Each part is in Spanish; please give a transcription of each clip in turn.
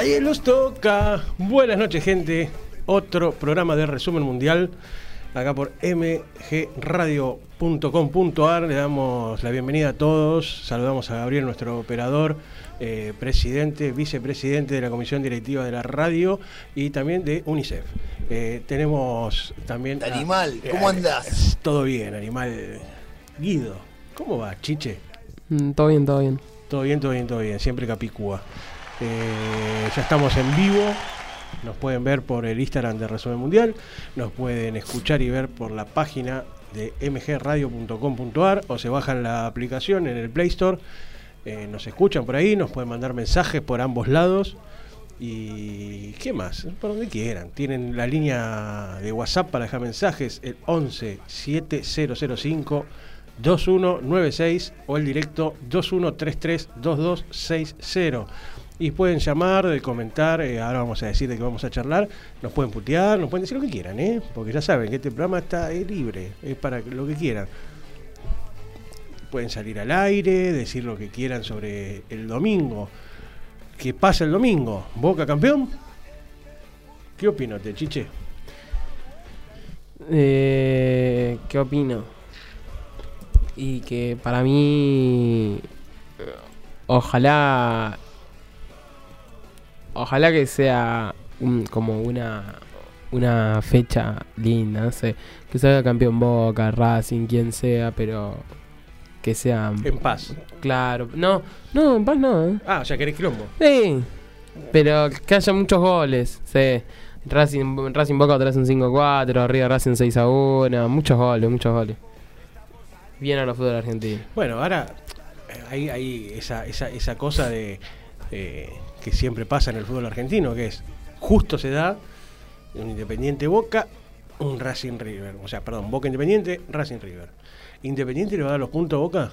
Nadie los toca. Buenas noches, gente. Otro programa de resumen mundial. Acá por mgradio.com.ar. Le damos la bienvenida a todos. Saludamos a Gabriel, nuestro operador, eh, presidente, vicepresidente de la comisión directiva de la radio y también de UNICEF. Eh, tenemos también. a- Animal, ¿cómo andás? Todo bien, animal. Guido, ¿cómo va, chiche? Mm, todo bien, todo bien. Todo bien, todo bien, todo bien. Siempre Capicúa. Ya estamos en vivo. Nos pueden ver por el Instagram de Resumen Mundial. Nos pueden escuchar y ver por la página de mgradio.com.ar o se bajan la aplicación en el Play Store. Eh, nos escuchan por ahí, nos pueden mandar mensajes por ambos lados. Y qué más, por donde quieran. Tienen la línea de WhatsApp para dejar mensajes, el 11 7005 2196 o el directo 2133 2260. Y pueden llamar, de comentar, eh, ahora vamos a decir de que vamos a charlar, nos pueden putear, nos pueden decir lo que quieran, ¿eh? porque ya saben que este programa está eh, libre, es para lo que quieran. Pueden salir al aire, decir lo que quieran sobre el domingo. ¿Qué pasa el domingo? ¿Boca campeón? ¿Qué opinas, te chiche? Eh, ¿Qué opino? Y que para mí. eh, Ojalá. Ojalá que sea un- como una. Una fecha linda, no sé. Que salga campeón Boca, Racing, quien sea, pero. Que sea. En paz. Claro. No, no, en paz no, ¿eh? Ah, sea, querés quilombo. Sí, pero que haya muchos goles. Sí. Racing, Racing Boca otra vez un 5-4, arriba Racing 6-1. Muchos goles, muchos goles. Bien a los fútbol argentino. Bueno, ahora eh, hay, hay esa, esa, esa cosa de eh, que siempre pasa en el fútbol argentino, que es justo se da un Independiente Boca, un Racing River. O sea, perdón, Boca Independiente, Racing River. Independiente le va a dar los puntos a Boca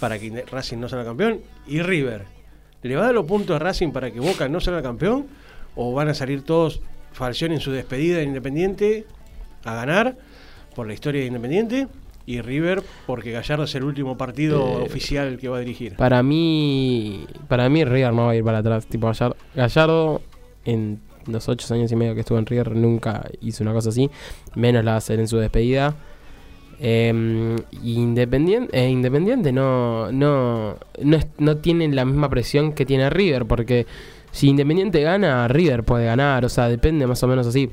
para que Racing no salga campeón y River. ¿Le va a dar los puntos a Racing para que Boca no salga campeón? ¿O van a salir todos Falcioni en su despedida de Independiente a ganar por la historia de Independiente? Y River porque Gallardo es el último partido Eh, oficial que va a dirigir. Para mí, para mí River no va a ir para atrás. Tipo Gallardo, Gallardo en los ocho años y medio que estuvo en River nunca hizo una cosa así. Menos la va a hacer en su despedida. Eh, Independiente, eh, Independiente no, no, no, es- no tiene la misma presión que tiene River, porque si Independiente gana, River puede ganar, o sea, depende más o menos así.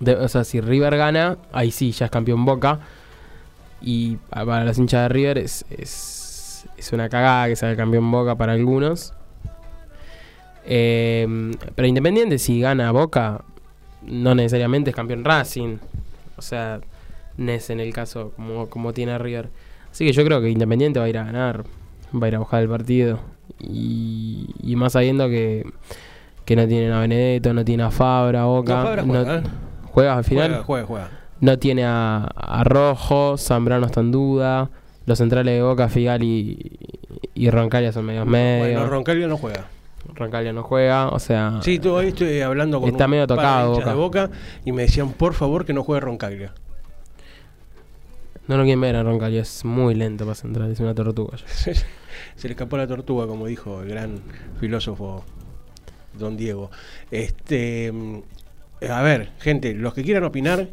De- o sea, si River gana, ahí sí, ya es campeón Boca. Y pa- para los hinchas de River es, es, es una cagada que sea el campeón Boca para algunos. Eh, pero Independiente, si gana Boca, no necesariamente es campeón Racing. O sea, no es en el caso como, como tiene River. Así que yo creo que Independiente va a ir a ganar, va a ir a buscar el partido. Y, y más sabiendo que, que no tienen a Benedetto, no tiene a Fabra, Boca. No, Fabra no- juega, ¿eh? juega al final. Juega, juega, juega. No tiene a, a Rojo, Zambrano está en duda. Los centrales de Boca, Figal y, y Roncalia son medios medios. Bueno, Roncalio no juega. Roncalia no juega, o sea. Sí, tú hoy estoy hablando con Está un medio tocado, hinchas de Boca y me decían, por favor, que no juegue Roncaglia. No lo quieren ver a Roncalia, es muy lento para central, es una tortuga. Se le escapó la tortuga, como dijo el gran filósofo Don Diego. Este, mm, a ver, gente, los que quieran opinar,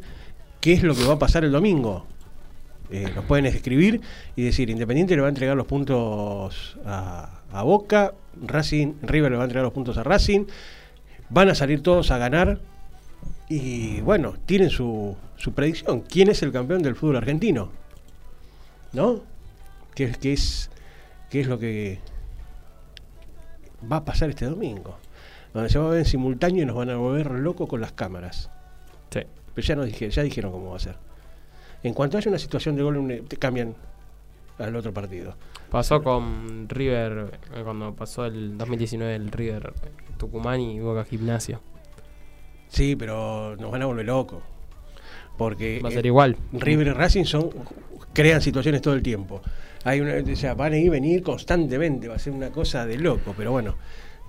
¿qué es lo que va a pasar el domingo? Eh, nos pueden escribir y decir, Independiente le va a entregar los puntos a, Boca, Racing, River le va a entregar los puntos a Racing, van a salir todos a ganar y bueno, tienen su, su predicción. ¿Quién es el campeón del fútbol argentino? ¿No? ¿Qué, qué es, qué es lo que va a pasar este domingo? Donde se va a ver en simultáneo y nos van a volver locos con las cámaras. Sí. Pero ya, nos dije, ya dijeron cómo va a ser. En cuanto haya una situación de gol, un- te cambian al otro partido. Pasó con River, eh, cuando pasó el 2019 el River Tucumán y Boca Gimnasio. Sí, pero nos van a volver locos. Porque Va a eh, ser igual. River y Racing son crean situaciones todo el tiempo. Hay una, o sea, van a ir y venir constantemente, va a ser una cosa de loco, pero bueno,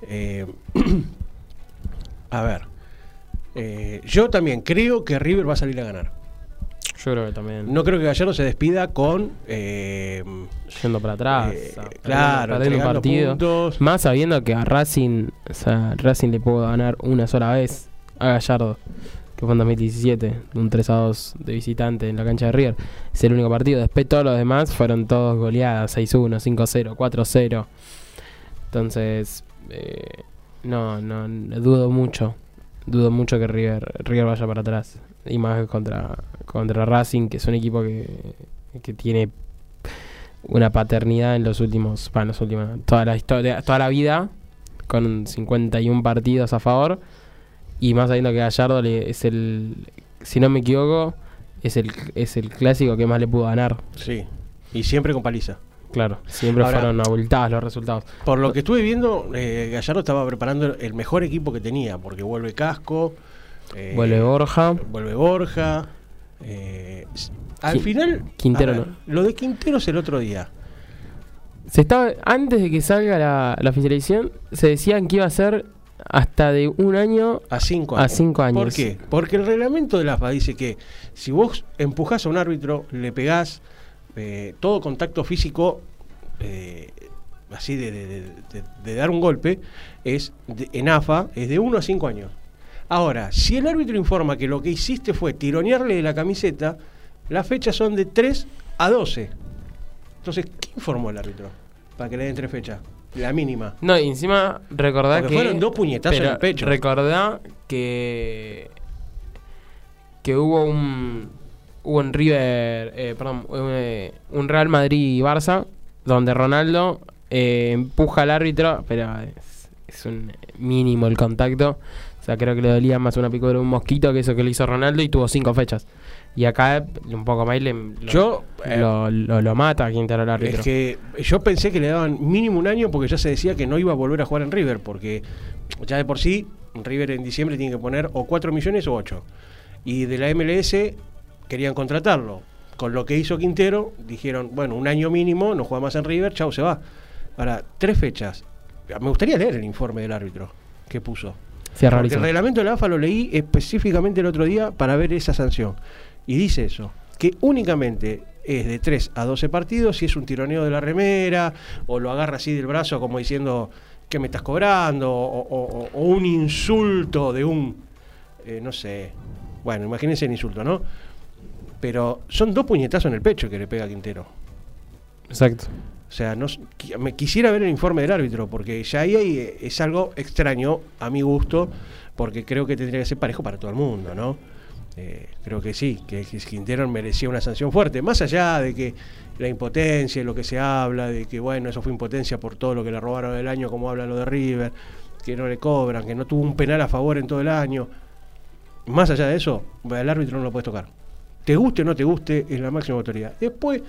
Eh, a ver. Eh, yo también creo que River va a salir a ganar. Yo creo que también. No creo que Gallardo se despida con. eh, Yendo para atrás. Eh, claro, perdiendo partido. puntos. Más sabiendo que a Racing, o sea, Racing le pudo ganar una sola vez a Gallardo, que fue en 2017, un 3 a 2 de visitante en la cancha de River. Es el único partido. Después todos los demás fueron todos goleadas: 6-1, 5-0, 4-0. Entonces, eh, no, no, dudo mucho. Dudo mucho que River, River vaya para atrás. Y más contra, contra Racing, que es un equipo que, que tiene una paternidad en los últimos, bueno, los últimos, toda la historia, toda la vida, con 51 partidos a favor. Y más sabiendo que Gallardo le- es el, si no me equivoco, es el, es el clásico que más le pudo ganar. Sí. Y siempre con paliza. Claro, siempre Ahora- fueron abultados los resultados. Por lo que estuve viendo, eh, Gallardo estaba preparando el mejor equipo que tenía, porque vuelve Casco. eh, Vuelve Borja. Vuelve Borja. eh, al final. Quintero a ver, Lo de Quinteros el otro día. Se estaba, antes de que salga la, la oficialización, se decían que iba a ser hasta de un año A cinco a años. cinco años. ¿Por qué? Porque el reglamento de la AFA dice que si vos empujás a un árbitro, le pegás eh, todo contacto físico, eh, así de, de- de- de- de dar un golpe, es en AFA es de 1 a 5 años. Ahora, si el árbitro informa que lo que hiciste fue tironearle la camiseta, las fechas son de 3 a 12. Entonces, ¿qué informó el árbitro? Para que le den tres fechas. La mínima. No, y encima recordá Porque que. fueron dos puñetazos en el pecho. Recordá que. Que hubo un. Hubo un River. eh, perdón, un, eh, un Real Madrid y Barça. Donde Ronaldo eh, empuja al árbitro. Pero es, es un mínimo el contacto. O sea, creo que le dolía más una picadura de un mosquito que eso que le hizo Ronaldo. Y tuvo cinco fechas. Y acá, un poco más, le, lo, Yo, eh, lo, lo, lo mata a Quintero el árbitro. Es que yo pensé que le daban mínimo un año porque ya se decía que no iba a volver a jugar en River, porque ya de por sí River en diciembre tiene que poner o 4 millones o 8. Y de la MLS querían contratarlo. Con lo que hizo Quintero, dijeron, bueno, un año mínimo, no juega más en River, chau, se va. Ahora, tres fechas. Me gustaría leer el informe del árbitro que puso. Sí, Porque el reglamento de la AFA lo leí específicamente el otro día para ver esa sanción. Y dice eso, que únicamente es de 3 a 12 partidos si es un tironeo de la remera o lo agarra así del brazo como diciendo que me estás cobrando o, o- o un insulto de un, eh, no sé, bueno, imagínense el insulto, ¿no? Pero son dos puñetazos en el pecho que le pega a Quintero. Exacto. O sea, no, me quisiera ver el informe del árbitro, porque ya ahí hay, eh, es algo extraño a mi gusto, porque creo que tendría que ser parejo para todo el mundo, ¿no? Eh, creo que sí, que, que Quintero merecía una sanción fuerte, más allá de que la impotencia, lo que se habla, de que bueno, eso fue impotencia por todo lo que le robaron el año, como habla lo de River, que no le cobran, que no tuvo un penal a favor en todo el año. Más allá de eso, el árbitro no lo puedes tocar. Te guste o no te guste, es la máxima autoridad. Después,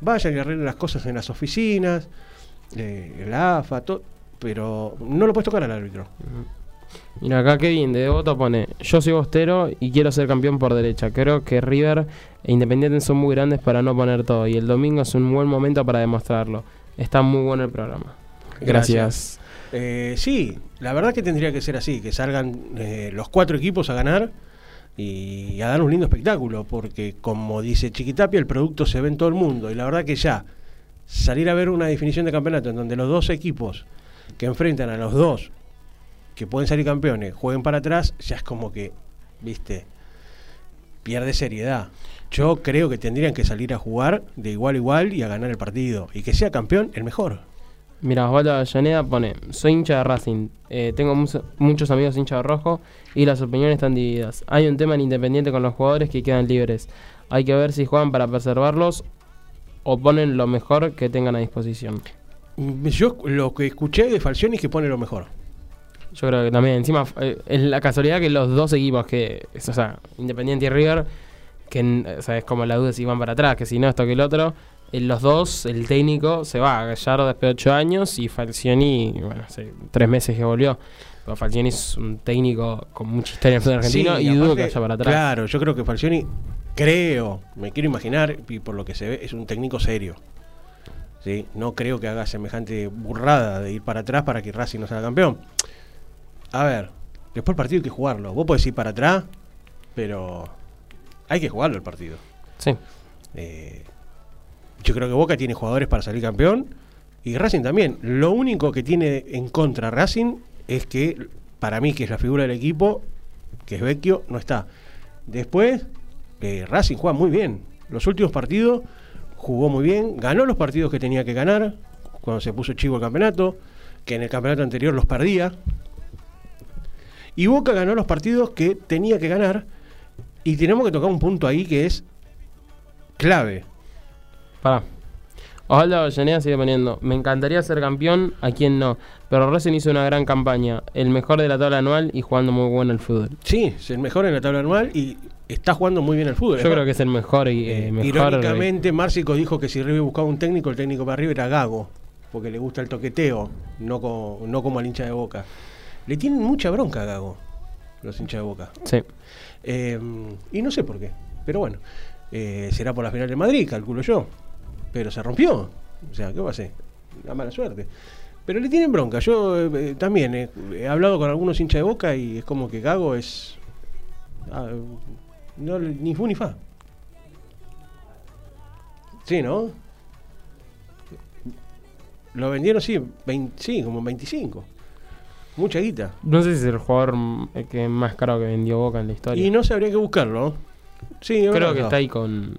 vayan y arreglen las cosas en las oficinas, eh, la AFA, todo, pero no lo puedes tocar al árbitro. Mira, acá Kevin de Devoto pone: Yo soy bostero y quiero ser campeón por derecha. Creo que River e Independiente son muy grandes para no poner todo. Y el domingo es un buen momento para demostrarlo. Está muy bueno el programa. Gracias. Eh, sí, la verdad que tendría que ser así, que salgan eh, los cuatro equipos a ganar y a dar un lindo espectáculo, porque como dice Chiquitapia, el producto se ve en todo el mundo y la verdad que ya salir a ver una definición de campeonato en donde los dos equipos que enfrentan a los dos que pueden salir campeones jueguen para atrás, ya es como que, viste, pierde seriedad. Yo creo que tendrían que salir a jugar de igual a igual y a ganar el partido. Y que sea campeón el mejor. Mira, Osvaldo Avellaneda pone: Soy hincha de Racing. eh, tengo muchos amigos hincha de rojo y las opiniones están divididas. Hay un tema en Independiente con los jugadores que quedan libres. Hay que ver si juegan para preservarlos o ponen lo mejor que tengan a disposición. Mm, Yo lo que escuché de Falcioni es que pone lo mejor. Yo creo que también, encima, eh, es la casualidad que los dos equipos que, es, o sea, Independiente y River, que o sea, es como la duda si van para atrás, que si no, esto que el otro, los dos, el técnico se va, Gallardo después de ocho años y Falcioni, bueno, hace tres meses que volvió. Pero Falcioni es un técnico con mucha historia en el argentino Sí, y dudo que vaya para atrás. Claro, yo creo que Falcioni, creo, me quiero imaginar, y por lo que se ve, es un técnico serio. ¿sí? No creo que haga semejante burrada de ir para atrás para que Racing no sea campeón. A ver, después el partido hay que jugarlo. Vos podés ir para atrás, pero hay que jugarlo el partido. Sí. Eh, yo creo que Boca tiene jugadores para salir campeón y Racing también. Lo único que tiene en contra Racing es que, para mí, que es la figura del equipo, que es Vecchio, no está. Después, eh, Racing juega muy bien. Los últimos partidos jugó muy bien, ganó los partidos que tenía que ganar cuando se puso chivo el campeonato, que en el campeonato anterior los perdía. Y Boca ganó los partidos que tenía que ganar. Y tenemos que tocar un punto ahí que es clave. Pará. Osvaldo Avellaneda sigue poniendo. Me encantaría ser campeón, a quien no. Pero Racing hizo una gran campaña. El mejor de la tabla anual y jugando muy bueno el fútbol. Sí, es el mejor en la tabla anual y está jugando muy bien el fútbol. Yo creo que es el mejor y eh, Eh, mejor. irónicamente, Márcico dijo que si River buscaba un técnico, el técnico para River era Gago, porque le gusta el toqueteo, no, co- no como al hincha de boca. Le tienen mucha bronca a Gago, los hinchas de boca. Sí. Eh, y no sé por qué, pero bueno, eh, será por la final de Madrid, calculo yo. Pero se rompió, o sea, ¿qué va a hacer? La mala suerte. Pero le tienen bronca. Yo eh, también eh, he hablado con algunos hinchas de boca y es como que Gago es. ah, no, ni fu ni fa. Sí, ¿no? Lo vendieron, sí, 20 sí, como 25. Mucha guita. No sé si es el jugador mm, que más caro que vendió Boca en la historia. Y no sabría que buscarlo. Sí, Creo que no. está ahí con.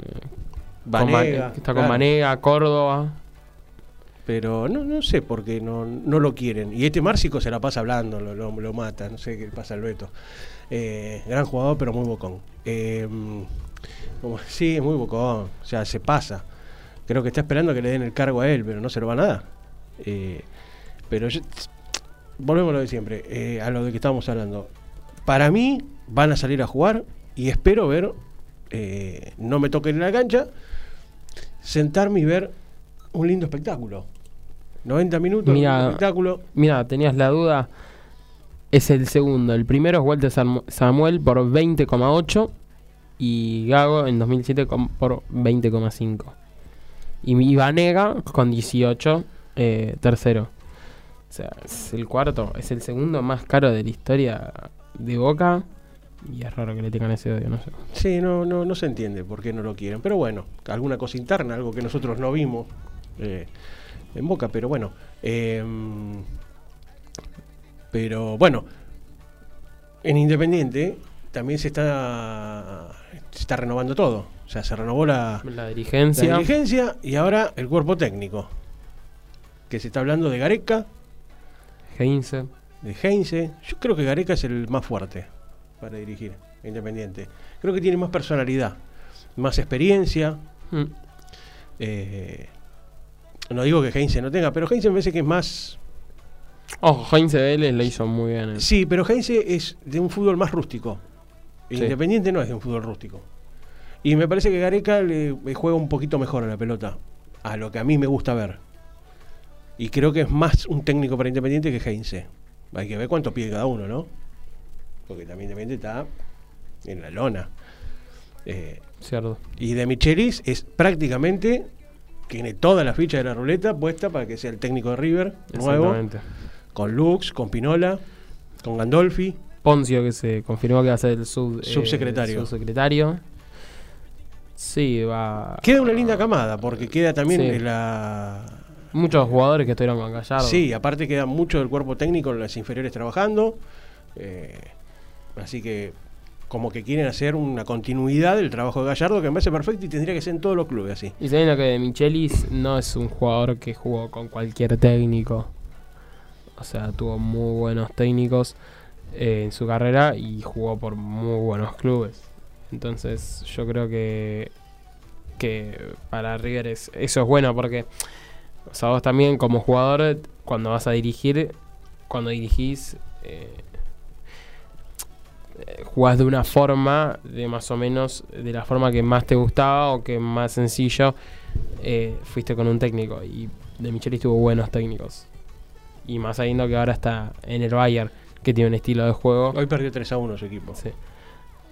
Vanega, está con claro. Manega, Córdoba. Pero no, no sé por qué no, no lo quieren. Y este Márcico se la pasa hablando, lo, lo- lo mata, no sé qué pasa al Beto. Eh, gran jugador, pero muy bocón. Eh, como- sí, es muy bocón. O sea, se pasa. Creo que está esperando que le den el cargo a él, pero no se lo van a dar. Eh, pero yo- volvemos a lo de siempre, eh, a lo de que estábamos hablando. Para mí van a salir a jugar y espero ver, no me toquen en la cancha, sentarme y ver un lindo espectáculo. 90 minutos, Mira, un espectáculo. Mira, tenías la duda. Es el segundo. El primero es Walter Sam- Samuel por 20,8 y Gago en 2007 con- por 20,5. Y mi Vanega con 18, eh, tercero. O sea, es el cuarto, es el segundo más caro de la historia de Boca. Y es raro que le tengan ese odio, no sé. Sí, no, no, no se entiende por qué no lo quieren. Pero bueno, alguna cosa interna, algo que nosotros no vimos eh, en Boca, pero bueno. eh, pero bueno, en Independiente también se está, se está renovando todo. O sea, se renovó la, La la dirigencia. dirigencia y ahora el cuerpo técnico. Que se está hablando de Gareca, Heinze. de Heinze. Yo creo que Gareca es el más fuerte para dirigir a Independiente. Creo que tiene más personalidad, más experiencia. Mm. eh, no digo que Heinze no tenga, pero Heinze me parece que es más. Ojo, Heinze Vélez lo hizo muy bien. eh. Sí, pero Heinze es de un fútbol más rústico. Sí. Independiente no es de un fútbol rústico. Y me parece que Gareca le, le juega un poquito mejor a la pelota, a lo que a mí me gusta ver. Y creo que es más un técnico para Independiente que Heinze. Hay que ver cuánto pide cada uno, ¿no? Porque también está en la lona. Eh, Cierto. y de Michelis es prácticamente tiene toda la ficha de la ruleta puesta para que sea el técnico de River nuevo, Exactamente. con Lux, con Pinola, con Gandolfi. Poncio, que se confirmó que va a ser el sub, eh, Subsecretario. subsecretario. Sí, va. Queda una linda camada, porque queda también Sí. la. Muchos jugadores que estuvieron con Gallardo. Sí, aparte queda mucho del cuerpo técnico en las inferiores trabajando. eh, así que, como que quieren hacer una continuidad del trabajo de Gallardo, que me parece perfecto y tendría que ser en todos los clubes así. Y sabiendo que Michelis no es un jugador que jugó con cualquier técnico. O sea, tuvo muy buenos técnicos eh, en su carrera y jugó por muy buenos clubes. Entonces, yo creo que que para River es, eso es bueno porque o sea, vos también como jugador cuando vas a dirigir, cuando dirigís eh, jugás de una forma, de más o menos de la forma que más te gustaba o que más sencillo, eh, fuiste con un técnico. Y de Michelis tuvo buenos técnicos. Y más sabiendo que ahora está en el Bayern, que tiene un estilo de juego. Hoy perdió 3 a 1 su equipo. Sí.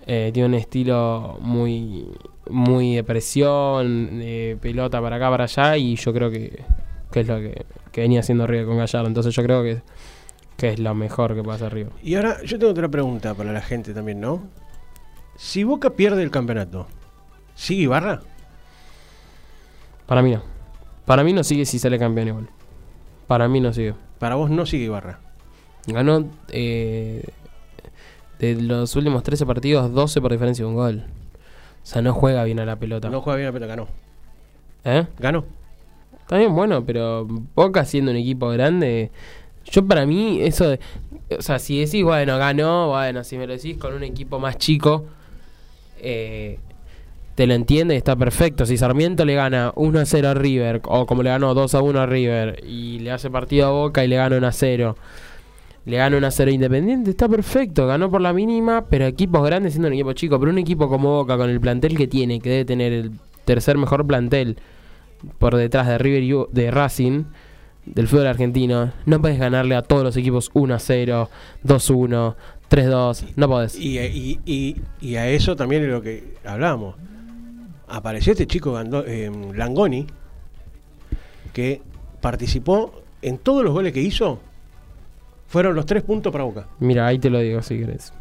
Eh, tiene un estilo muy muy de presión, de pelota para acá, para allá, y yo creo que que es lo que, que venía haciendo River con Gallardo. Entonces yo creo que, que es lo mejor que hacer River. Y ahora yo tengo otra pregunta para la gente también, ¿no? Si Boca pierde el campeonato, ¿sigue Ibarra? Para mí no. Para mí no sigue si sale campeón igual. Para mí no sigue. Para vos no sigue Ibarra. Ganó eh, de los últimos 13 partidos, 12 por diferencia de un gol. O sea, no juega bien a la pelota. No juega bien, pero ganó. ¿Eh? Ganó. Está bien, bueno, pero Boca siendo un equipo grande, yo para mí eso de, o sea, si decís, bueno, ganó, bueno, si me lo decís con un equipo más chico, eh, te lo entiende y está perfecto. Si Sarmiento le gana 1 a 0 a River, o como le ganó 2 a 1 a River, y le hace partido a Boca y le gana 1 a 0, le gana 1 a 0 Independiente, está perfecto, ganó por la mínima, pero equipos grandes siendo un equipo chico, pero un equipo como Boca, con el plantel que tiene, que debe tener el tercer mejor plantel por detrás de River y de Racing del fútbol argentino, no puedes ganarle a todos los equipos 1 a 0, 2 1, 3 2, no podés. Y, y- y- y a eso también es lo que hablábamos. Apareció este chico Gando- eh, Langoni, que participó en todos los goles que hizo. Fueron los tres puntos para Boca. Mira, ahí te lo digo si querés.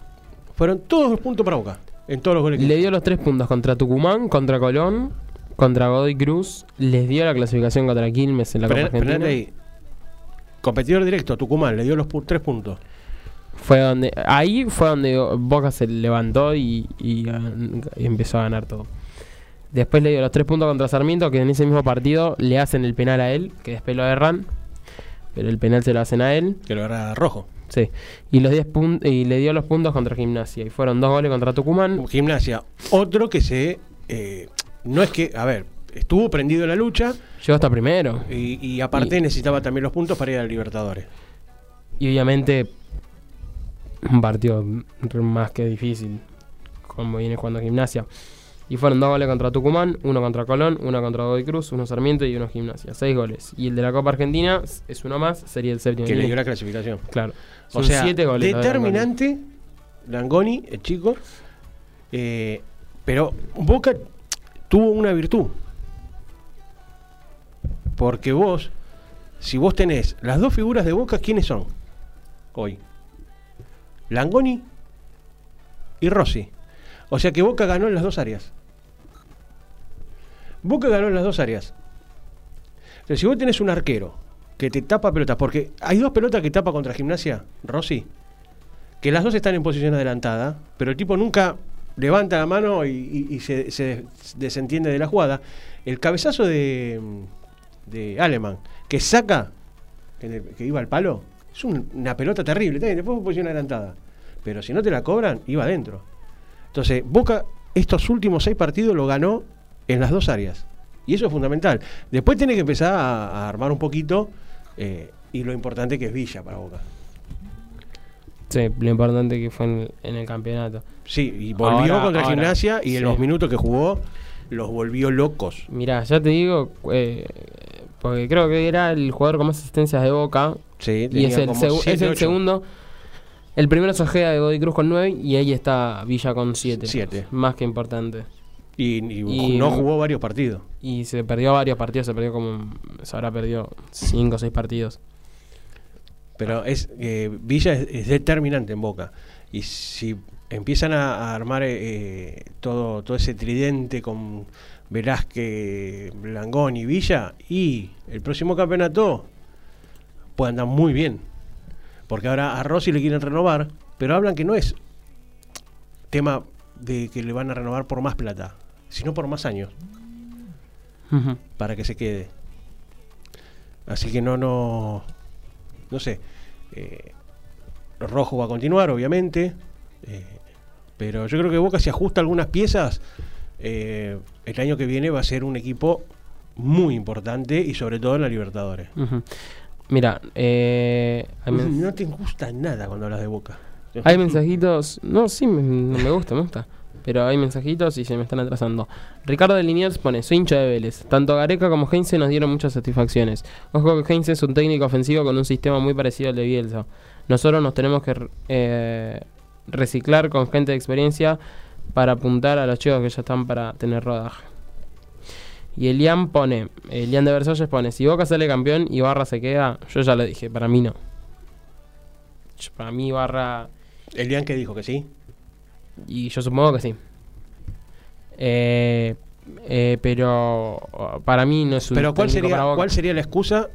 Fueron todos los puntos para Boca. En todos los goles que Le dio los tres puntos contra Tucumán, contra Colón, contra Godoy Cruz, les dio la clasificación contra Quilmes en la Copa Argentina. ahí. Competidor directo, Tucumán, le dio los pu- tres puntos. Fue donde, ahí fue donde Boca se levantó y, y gan- y empezó a ganar todo. Después le dio los tres puntos contra Sarmiento, que en ese mismo partido le hacen el penal a él, que después lo erran, pero el penal se lo hacen a él. Que lo era rojo. Sí. Y los 10 pun- y le dio los puntos contra Gimnasia. Y fueron dos goles contra Tucumán. Gimnasia, otro que se. eh, no es que. A ver, estuvo prendido en la lucha Llegó hasta primero. y, y aparte Y- necesitaba también los puntos para ir a Libertadores. Y obviamente un partido más que difícil, como viene jugando Gimnasia. Y fueron dos goles contra Tucumán, uno contra Colón, uno contra Godoy Cruz, uno Sarmiento y uno Gimnasia. Seis goles. Y el de la Copa Argentina es uno más, sería el séptimo. Que le dio la clasificación. Claro. O Son sea, siete goles. determinante, Langoni, el chico. eh, pero Boca tuvo una virtud. Porque vos, si vos tenés las dos figuras de Boca, ¿quiénes son? Hoy. Langoni y Rossi. O sea que Boca ganó en las dos áreas. Boca ganó en las dos áreas. Pero si vos tenés un arquero que te tapa pelotas, porque hay dos pelotas que tapa contra gimnasia, Rossi, que las dos están en posición adelantada, pero el tipo nunca levanta la mano y, se, se desentiende de la jugada. El cabezazo de, de Aleman, que saca, que iba al palo, es un- una pelota terrible, después fue posición adelantada. Pero si no te la cobran, iba adentro. Entonces, Boca estos últimos seis partidos lo ganó en las dos áreas. Y eso es fundamental. Después tiene que empezar a, a armar un poquito eh, y lo importante que es Villa para Boca. Sí, lo importante que fue en el, en el campeonato. Sí, y volvió Ahora- contra ahora, Gimnasia y en los minutos que jugó los volvió locos. Mirá, ya te digo, eh, porque creo que era el jugador con más asistencias de Boca, Sí, Y es el, es segundo. El primero es Ojeda de Godoy Cruz con 9 y ahí está Villa con 7. Siete. Más que importante. Y, y Y- no jugó varios partidos. Y se perdió varios partidos, se perdió como. Se habrá perdido 5 o 6 partidos. Pero es eh, Villa es, es determinante en Boca. Y si empiezan a, a armar eh, todo, todo ese tridente con Velázquez, Langón y Villa, y el próximo campeonato puede andar muy bien. Porque ahora a Rossi le quieren renovar, pero hablan que no es tema de que le van a renovar por más plata, sino por más años. Para que se quede. Así que no, no, no sé. Eh, Rojo va a continuar, obviamente. eh, pero yo creo que Boca si ajusta algunas piezas, eh, el año que viene va a ser un equipo muy importante y sobre todo en la Libertadores. Mira, eh, No te gusta nada cuando hablas de Boca. hay mensajitos. No, sí, me, me gusta, me gusta. Pero hay mensajitos y se me están atrasando. Ricardo de Liniers pone: Soy hincha de Vélez. Tanto Gareca como Heinze nos dieron muchas satisfacciones. Ojo que Heinze es un técnico ofensivo con un sistema muy parecido al de Bielsa. Nosotros nos tenemos que eh, reciclar con gente de experiencia para apuntar a los chicos que ya están para tener rodaje. Y Elian pone, Elian de Versalles pone, si Boca sale campeón y Barra se queda, yo ya lo dije, para mí no. Para mí Barra, Elian que dijo que sí. Y yo supongo que sí. Eh, eh, pero uh, para mí no es un Pero ¿cuál sería. ¿cuál sería la excusa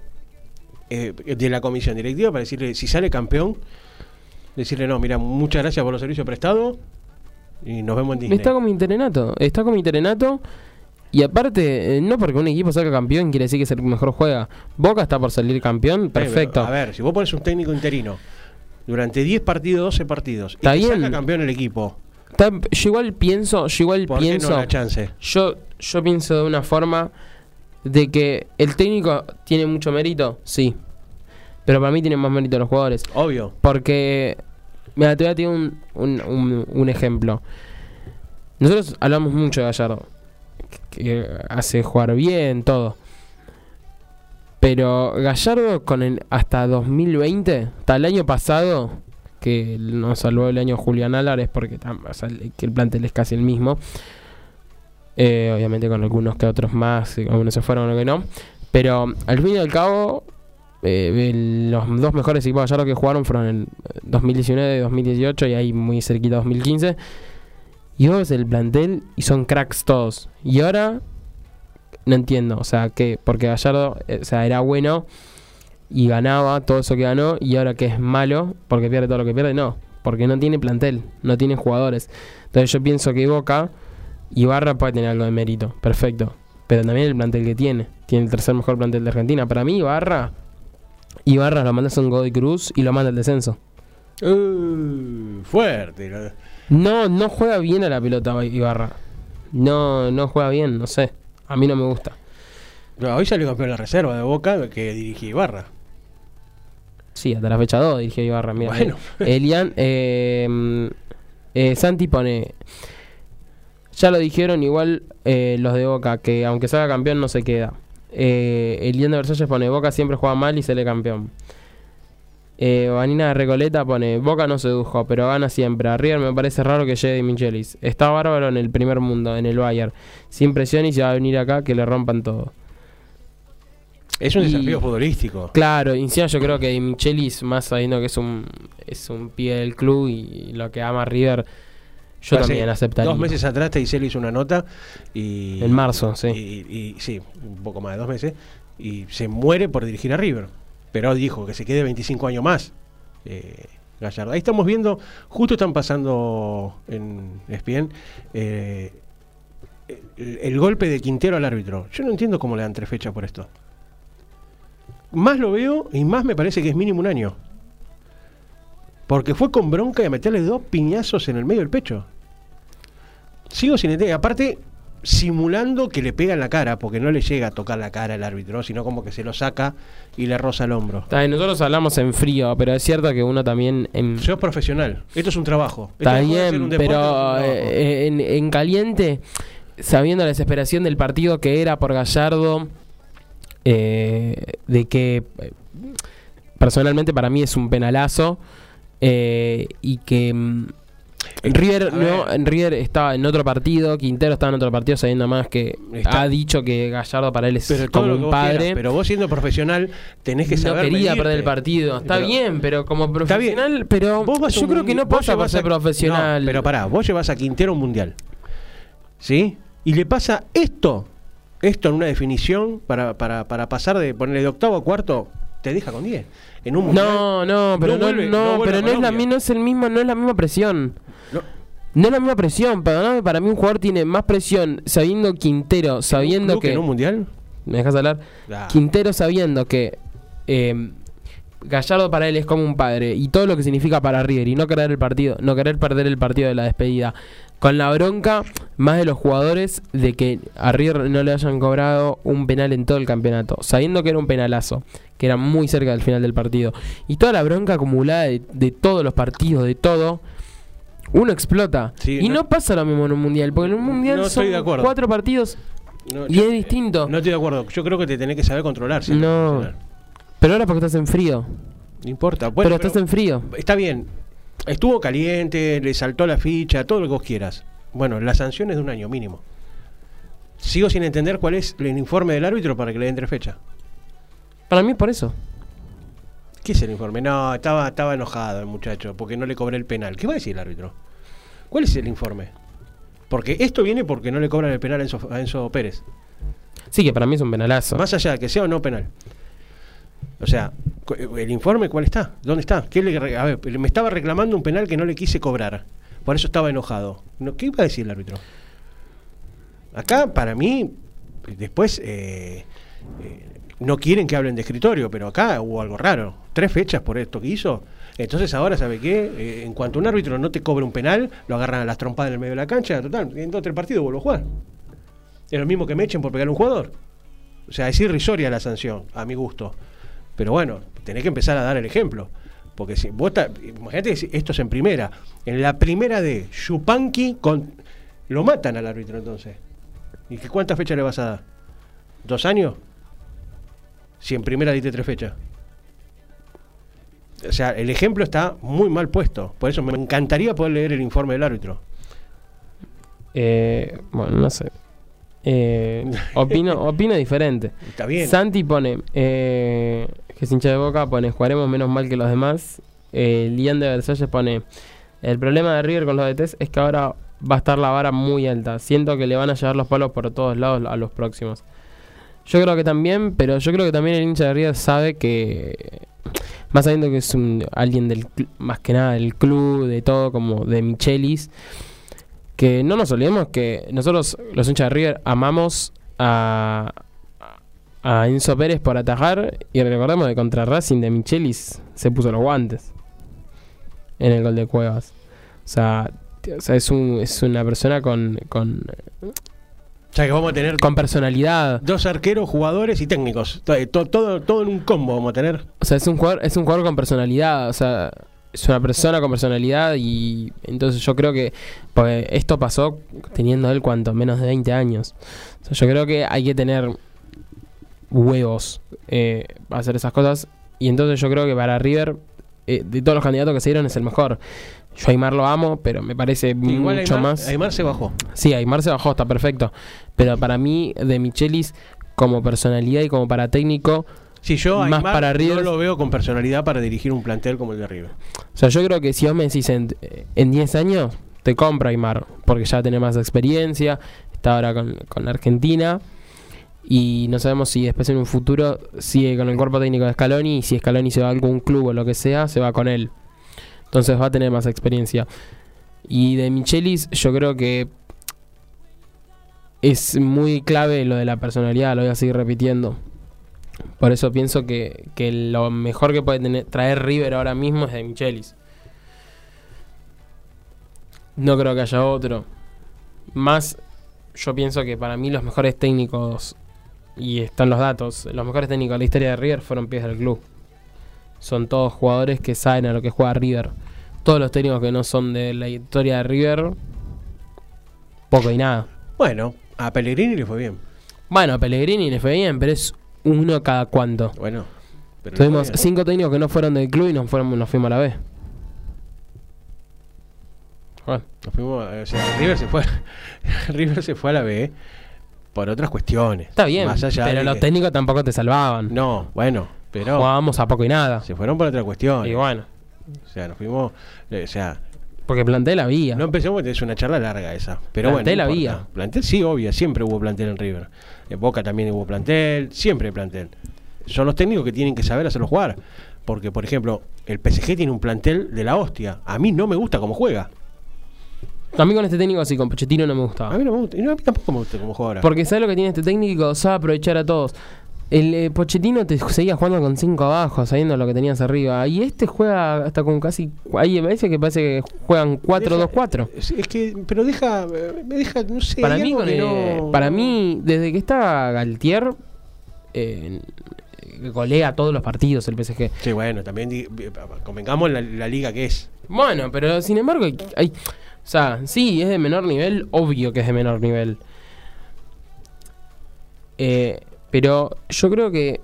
eh, de la comisión directiva para decirle, si sale campeón, decirle, no, mira, muchas gracias por los servicios prestados y nos vemos en Disney? Está como interenato, está como interenato. Y aparte, eh, no porque un equipo salga campeón quiere decir que es el mejor juega. Boca está por salir campeón, Eh, perfecto. a ver, si vos pones un técnico interino durante 10 partidos, 12 partidos, Está y te bien. saca campeón el equipo, yo igual pienso, yo igual ¿por qué pienso, no la chance? yo, yo pienso de una forma de que el técnico tiene mucho mérito, sí. Pero para mí tienen más mérito los jugadores. Obvio. Porque, mira, te voy a tirar un, un, un- un ejemplo. Nosotros hablamos mucho de Gallardo. Que que hace jugar bien, todo. Pero Gallardo con el hasta 2020, hasta el año pasado, que nos salvó el año Julián Álvarez porque el- el plantel es casi el mismo. Eh, obviamente con algunos que otros más, y algunos se fueron, otros que no. Pero al fin y al cabo, eh, el- los dos mejores equipos de Gallardo que jugaron fueron en 2019 y 2018 y ahí muy cerquita 2015. Y vos el plantel y son cracks todos. Y ahora no entiendo, o sea, que porque Gallardo eh, o sea, era bueno y ganaba todo eso que ganó y ahora que es malo porque pierde todo lo que pierde, no, porque no tiene plantel, no tiene jugadores. Entonces yo pienso que Boca y Barra puede tener algo de mérito, perfecto, pero también el plantel que tiene, tiene el tercer mejor plantel de Argentina. Para mí Barra y Barra lo mandas a un Godoy Cruz y lo manda al descenso. Uh, fuerte. ¿no? No, juega bien a la pelota Ibarra. No, no juega bien, no sé. A mí no me gusta. No, hoy salió campeón de la reserva de Boca que dirigía Ibarra. Sí, hasta la fecha 2 dije Ibarra. Mira, Bueno. eh, Elian, eh, eh, Santi pone. Ya lo dijeron igual eh, los de Boca, que aunque salga campeón no se queda. Eh, Elian de Versalles pone Boca siempre juega mal y sale campeón. Eh, Vanina de Recoleta pone Boca no sedujo, pero gana siempre. A River me parece raro que llegue Di Michelis. Está bárbaro en el primer mundo, en el Bayern. Sin presión y se va a venir acá que le rompan todo. Es un Y- desafío futbolístico. Claro, encima yo creo que Michelis, más sabiendo que es un, es un pie del club y lo que ama River, yo Hace también aceptaría. Dos meses atrás Teisel hizo una nota y. En marzo, sí. Y, y- sí, un poco más de dos meses. Y se muere por dirigir a River. Pero dijo que se quede 25 años más. eh, Gallardo. Ahí estamos viendo, justo están pasando en ESPN eh, el, el golpe de Quintero al árbitro. Yo no entiendo cómo le dan tres fechas por esto. Más lo veo y más me parece que es mínimo un año. Porque fue con bronca y a meterle dos piñazos en el medio del pecho. Sigo sin entender. Aparte, simulando que le pega en la cara, porque no le llega a tocar la cara al árbitro, sino como que se lo saca y le roza el hombro. Está nosotros hablamos en frío, pero es cierto que uno también... En, Sos profesional. Esto es un trabajo. Está bien, un deporte, pero un eh, en, en caliente, sabiendo la desesperación del partido que era por Gallardo, eh, de que personalmente para mí es un penalazo, eh, y que... mm, River, no, River estaba en otro partido, Quintero estaba en otro partido sabiendo más que Está- ha dicho que Gallardo para él es pero como un quieras, padre. pero vos siendo profesional tenés que no saber quería medirte. perder el partido. Está Pero- bien, pero como profesional, pero Vos yo un creo que no pasa por ser profesional. No, pero pará, vos llevas a Quintero un mundial. ¿Sí? Y le pasa esto, esto en una definición para, para, para pasar de ponerle de octavo a cuarto, te deja con 10. En un mundial. no, no, pero no, vuelve- no, pero no es la no es el mismo, no es la misma presión. No. No es la misma presión, perdóname, para mí un jugador tiene más presión sabiendo Quintero, sabiendo ¿Un club que en un mundial? ¿Me dejas hablar? Ah. Quintero sabiendo que eh, Gallardo para él es como un padre y todo lo que significa para River y no querer el partido, no querer perder el partido de la despedida. Con la bronca más de los jugadores de que a River no le hayan cobrado un penal en todo el campeonato, sabiendo que era un penalazo, que era muy cerca del final del partido. Y toda la bronca acumulada de, de todos los partidos, de todo, uno explota. Sí, y no- no, pasa lo mismo en un mundial, porque en un mundial No son de cuatro partidos No, y yo- es distinto. No estoy de acuerdo. Yo creo que te tenés que saber controlar. siendo No. Pero ahora porque estás en frío. No importa. Bueno, pero estás en frío. Está bien. Estuvo caliente, le saltó la ficha, todo lo que vos quieras. Bueno, la sanción es de un año mínimo. Sigo sin entender cuál es el informe del árbitro para que le den tres fechas. Para mí es por eso. ¿Qué es el informe? No, estaba, estaba enojado el muchacho porque no le cobré el penal. ¿Qué va a decir el árbitro? ¿Cuál es el informe? Porque esto viene porque no le cobran el penal a Enzo, a Enzo Pérez. Sí, que para mí es un penalazo. Más allá de que sea o no penal. O sea, ¿el informe cuál está? ¿Dónde está? ¿Qué le, a ver, me estaba reclamando un penal que no le quise cobrar. Por eso estaba enojado. No, ¿Qué iba a decir el árbitro? Acá, para mí, después eh, eh, no quieren que hablen de escritorio, pero acá hubo algo raro. Tres fechas por esto que hizo. Entonces ahora, ¿sabe qué? Eh, en cuanto un árbitro no te cobre un penal, lo agarran a las trompadas en el medio de la cancha, total, en dos o tres partidos vuelvo a jugar. Es lo mismo que me echen por pegar a un jugador. O sea, es irrisoria la sanción, a mi gusto. Pero bueno, tenés que empezar a dar el ejemplo. Porque si vos ta- imagínate, esto es en primera. En la primera de Yupanqui con, lo matan al árbitro entonces. ¿Y qué cuántas fechas le vas a dar? ¿Dos años? Si en primera diste tres fechas. O sea, el ejemplo está muy mal puesto. Por eso me encantaría poder leer el informe del árbitro. Eh, bueno, no sé. Eh, opino, opino diferente. Está bien. Santi pone, eh, que es hincha de boca, pone, jugaremos menos mal que los demás. Eh, Lian de Versalles pone, el problema de River con los DTs es que ahora va a estar la vara muy alta. Siento que le van a llevar los palos por todos lados a los próximos. Yo creo que también, pero yo creo que también el hincha de River sabe que, más sabiendo que es un, alguien del, más que nada del club, de todo, como de Michelis, que no nos olvidemos que nosotros, los hinchas de River, amamos a, a Enzo Pérez por atajar y recordemos que contra Racing de Michelis se puso los guantes en el gol de Cuevas. O sea, t- o sea, es, un, es una persona con, con, O sea que vamos a tener con personalidad. dos arqueros, jugadores y técnicos. To- to- Todo, todo en un combo vamos a tener. O sea, es un jugador, es un jugador con personalidad. O sea, es una persona con personalidad y entonces yo creo que porque esto pasó teniendo él cuánto, menos de 20 años. O sea, yo creo que hay que tener huevos eh, para hacer esas cosas y entonces yo creo que para River eh, de todos los candidatos que se dieron es el mejor. Yo a Aymar lo amo, pero me parece Igual mucho Aymar, más. Aymar se bajó. Sí, Aymar se bajó, está perfecto. Pero para mí, de Michelis, como personalidad y como para técnico, Si yo Más Aymar para River- no lo veo con personalidad para dirigir un plantel como el de River. O sea, yo creo que si vos me decís en, en 10 años, te compra Aymar, porque ya tiene más experiencia, está ahora con, con la Argentina, y no sabemos si después en un futuro sigue con el cuerpo técnico de Scaloni, y si Scaloni se va a algún club o lo que sea, se va con él. Entonces va a tener más experiencia. Y de Michelis, yo creo que es muy clave lo de la personalidad, lo voy a seguir repitiendo. Por eso pienso que, que lo mejor que puede tener, traer River ahora mismo es de Michelis. No creo que haya otro. Más, yo pienso que para mí los mejores técnicos, y están los datos, los mejores técnicos de la historia de River fueron pies del club. Son todos jugadores que saben a lo que juega River. Todos los técnicos que no son de la historia de River, poco y nada. Bueno, a Pellegrini le fue bien. Bueno, a Pellegrini le fue bien, pero es uno cada cuánto. Bueno, pero Tuvimos cinco técnicos que no fueron del club y nos, fueron, nos fuimos a la B. Bueno, Nos fuimos, o sea, River se fue, River se fue a la B por otras cuestiones. está bien, Más allá pero de los que- técnicos tampoco te salvaban. No, bueno, pero Jugábamos a poco y nada. se fueron por otra cuestión. Y bueno, O sea, nos fuimos, eh, o sea, porque plantel había. no empecemos, es una charla larga esa. Pero Plantel bueno, no había. Plantel sí, obvio, siempre hubo plantel en River. En Boca también hubo plantel, siempre plantel. Son los técnicos que tienen que saber hacerlo jugar. Porque, por ejemplo, el PSG tiene un plantel de la hostia. A mí no me gusta cómo juega. A mí con este técnico así, con Pochettino no me A gustaba. mí no me gusta. Y no, a mí tampoco me gusta cómo juega ahora. Porque ¿sabes lo que tiene este técnico? Sabe aprovechar a todos. El eh, Pochettino te seguía jugando con 5 abajo, sabiendo lo que tenías arriba. Y este juega hasta con casi. Ahí me parece que parece que juegan 4-2-4. Es, es que, pero deja, eh, me deja, no sé. Para hay mí, algo con que el- no- para mí, desde que está Galtier, eh, golea todos los partidos el PSG. Sí, bueno, también di- convengamos la, la liga que es. Bueno, pero sin embargo, hay, hay- o sea, sí, es de menor nivel, obvio que es de menor nivel. Eh, pero yo creo que,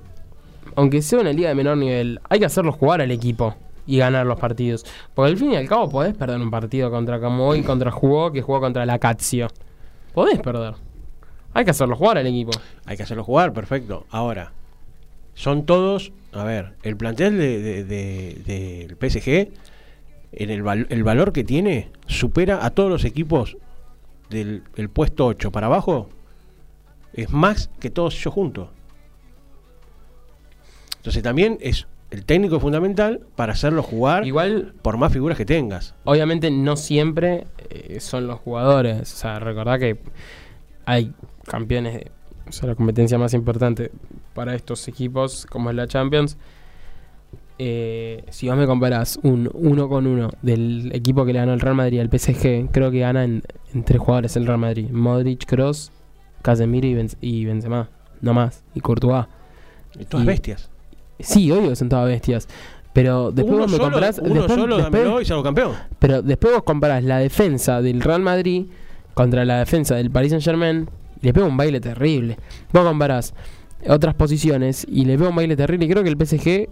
aunque sea una liga de menor nivel, hay que hacerlo jugar al equipo y ganar los partidos. Porque al fin y al cabo podés perder un partido contra como hoy contra jugó, que jugó contra la Cazio. Podés perder. Hay que hacerlo jugar al equipo. Hay que hacerlo jugar, perfecto. Ahora, son todos, a ver, el plantel de, de- del PSG, en el, el valor que tiene, supera a todos los equipos del el puesto 8 para abajo, es más que todos ellos juntos. Entonces también es el técnico fundamental para hacerlo jugar Igual, por más figuras que tengas. obviamente, no siempre eh, son los jugadores. O sea, recordad que hay campeones de. O sea, la competencia más importante para estos equipos, como es la Champions. eh, si vos me comparás un uno con uno del equipo que le ganó el Real Madrid al PSG, creo que gana en, en tres jugadores el Real Madrid: Modric, Cross, Casemiro y, y Benzema. No más. Y Courtois. Y todas Y- bestias. Sí, obvio son todas bestias. Pero después uno vos me solo, comparás. uno después- solo después- y salgo campeón. pero después vos comparás la defensa del Real Madrid contra la defensa del Paris Saint Germain y le pega un baile terrible. Vos comparás otras posiciones y le pega un baile terrible. Y creo que el PSG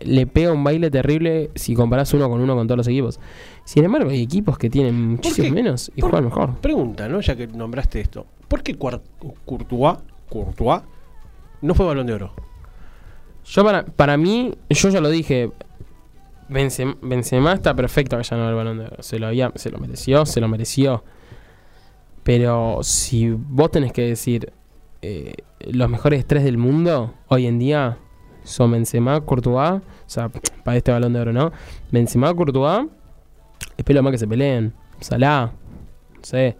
le pega un baile terrible si comparás uno con uno con todos los equipos. Sin embargo, hay equipos que tienen muchísimo menos y ¿Por- juegan mejor. Pregunta, ¿no? Ya que nombraste esto. ¿Por qué Courtois, Courtois no fue balón de oro? Yo para, para mí, yo ya lo dije, Benzema, Benzema está perfecto que ya no el balón de oro. Se lo, había, se lo mereció, se lo mereció. Pero si vos tenés que decir eh, los mejores tres del mundo hoy en día son Benzema, Courtois, o sea, para este balón de oro, ¿no? Benzema, Courtois, espero más que se peleen. Salah, no sé.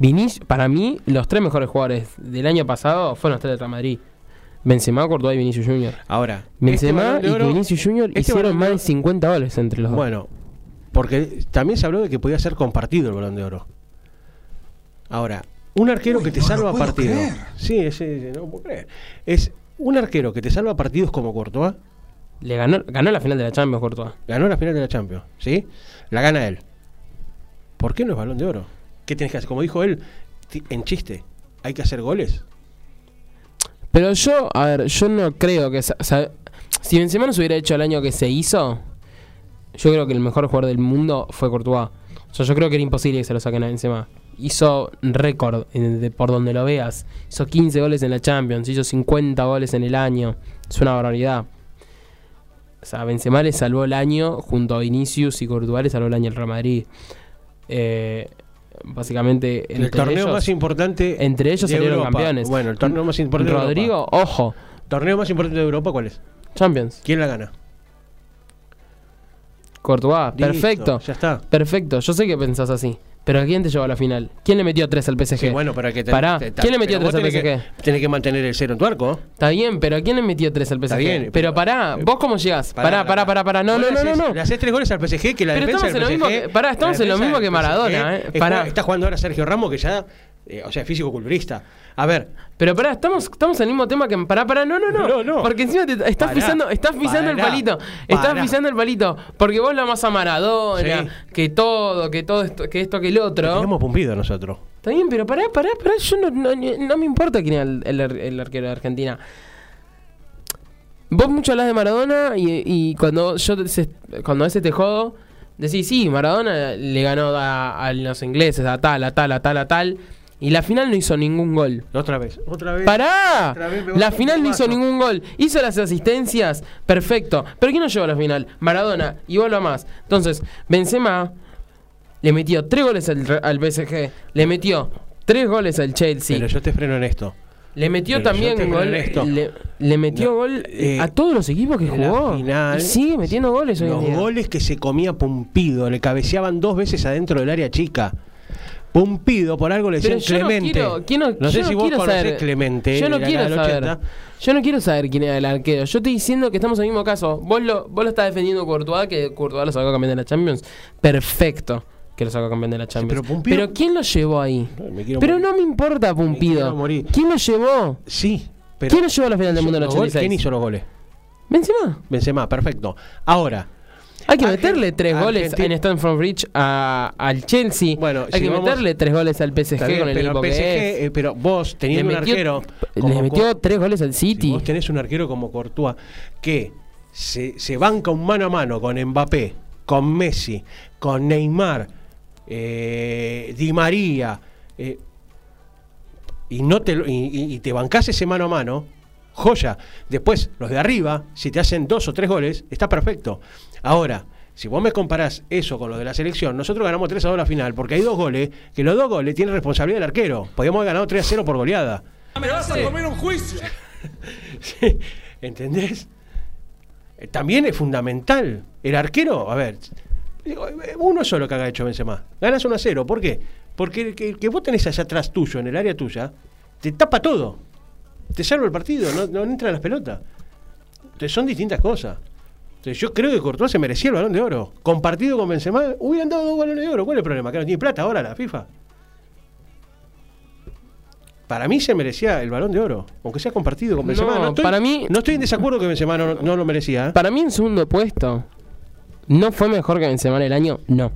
Vinic- para mí, los tres mejores jugadores del año pasado fueron los tres de Real Madrid. Benzema, Courtois y Vinicius Junior. Ahora, Benzema este y Vinicius Junior este hicieron más de Oro- 50 goles entre los dos. Bueno, porque también se habló de que podía ser compartido el balón de oro. Ahora, un arquero Uy, que te no salva partidos. Sí, ese, ese, no puedo creer. Es un arquero que te salva partidos como Courtois. Le ganó, ganó la final de la Champions, Courtois. Ganó la final de la Champions, ¿sí? La gana él. ¿Por qué no es balón de oro? ¿Qué tienes que hacer? Como dijo él, en chiste, hay que hacer goles. Pero yo, a ver, yo no creo que... si Benzema no se hubiera hecho el año que se hizo, yo creo que el mejor jugador del mundo fue Courtois. O sea, yo creo que era imposible que se lo saquen a Benzema. Hizo récord de- por donde lo veas. Hizo 15 goles en la Champions, hizo 50 goles en el año. Es una barbaridad. O sea, Benzema le salvó el año junto a Vinicius y Courtois le salvó el año al Real Madrid. Eh, básicamente, el torneo ellos- más importante. entre ellos salieron Europa. campeones. Bueno, el torneo más importante de Rodrigo, Europa. ojo, ¿Torneo más importante de Europa cuál es? Champions. ¿Quién la gana? Courtois, Listo, perfecto. Ya está. Perfecto, yo sé que pensás así. Pero ¿quién te llevó a la final? ¿Quién le metió 3 al PSG? Sí, bueno, hay que Pará, te- te- ¿quién le metió tres al tenés que- Tenés que mantener el cero en tu arco. Está bien, pero ¿quién le metió 3 al PSG? Está bien, pero, pero- pará, eh, ¿vos cómo llegás? Pará, pará, pará, pará. No, no, no, no, no. Le haces tres goles al PSG que la Pero defensa estamos en lo PSG, mismo que- pará, estamos en lo mismo que Maradona, PSG, eh. Pará. Está jugando ahora Sergio Ramos que ya, eh, o sea, físico culturista. A ver, Pero pará, estamos, estamos en el mismo tema que. Pará, pará, no, no, no. No, no. Porque encima te, estás Pará, pisando, estás pisando el pará, palito. Estás pará. pisando el palito. Porque vos lo amás a Maradona, Sí. que todo, que todo esto, que esto, que el otro. tenemos pumpido nosotros. Está bien, pero pará, pará, pará. Yo no, no, no me importa quién era el, el ar- el arquero de Argentina. Vos mucho hablas de Maradona y, y cuando yo te- se- cuando veces te jodo, decís, sí, Maradona le ganó a, a los ingleses, a tal, a tal, a tal, a tal. Y la final no hizo ningún gol. Otra vez, otra vez. ¡Pará! Otra vez La final no hizo ningún gol. Hizo las asistencias, perfecto. ¿Pero quién no llegó a la final? Maradona, y vos lo más. Entonces, Benzema le metió tres goles al, Re- al PSG, le metió tres goles al Chelsea, Pero yo te freno en esto. le metió pero también gol, le, le metió No, gol eh, a todos los equipos que en la jugó. final, y sigue metiendo goles hoy en Los día. goles que se comía Pumpido, le cabeceaban dos veces adentro del área chica. Pumpido, por algo le Pero decían yo Clemente. no quiero, sé si vos conocés saber- Clemente. Yo no de la quiero saber. 80. Yo no quiero saber quién era el arquero. Yo estoy diciendo que estamos en el mismo caso. Vos lo, vos lo estás defendiendo Courtois, que Courtois lo sacó campeón de la Champions. Perfecto que lo sacó campeón de la Champions. pero pero, Pumpido- ¿quién lo llevó ahí? Pero morir. no me importa Pumpido. ¿Quién lo llevó? Sí, pero. ¿Quién lo llevó a la final del mundo en el Los goles- 86? ¿Quién hizo los goles? Benzema. Benzema, perfecto. Ahora, Hay que meterle tres goles Argentina- en Stamford Bridge a- al Chelsea. Bueno, Hay si que vamos- meterle tres goles al PSG bien, con el pero equipo PSG, que es. eh, pero vos teniendo un arquero. le como metió tres goles al si City. vos tenés un arquero como Courtois que se, se banca un mano a mano con Mbappé, con Messi, con Neymar, eh, Di María. eh, y, no te, y- y te bancás ese mano a mano, joya. Después, los de arriba, si te hacen dos o tres goles, está perfecto. Ahora, si vos me comparás eso con los de la selección, nosotros ganamos 3 a 2 la final, porque hay dos goles, que los dos goles tienen responsabilidad del arquero. Podríamos haber ganado 3 a 0 por goleada. Me vas a comer un juicio. Sí, ¿Entendés? Eh, También es fundamental. El arquero, a ver, eh, uno solo que haga hecho Benzema. Ganas 1 a 0. ¿Por qué? Porque el que, el que vos tenés allá atrás tuyo, en el área tuya, te tapa todo. Te salva el partido, no, no entra las pelotas. Entonces son distintas cosas. Entonces yo creo que Courtois se merecía el balón de oro. Compartido con Benzema, hubieran dado dos balones de oro. ¿Cuál es el problema? Que no tiene plata ahora la FIFA. Para mí se merecía el balón de oro, aunque sea compartido con Benzema. No, estoy, para mí- no estoy en desacuerdo que Benzema no, no lo merecía. ¿eh? Para mí en segundo puesto, ¿no fue mejor que Benzema en el año? No.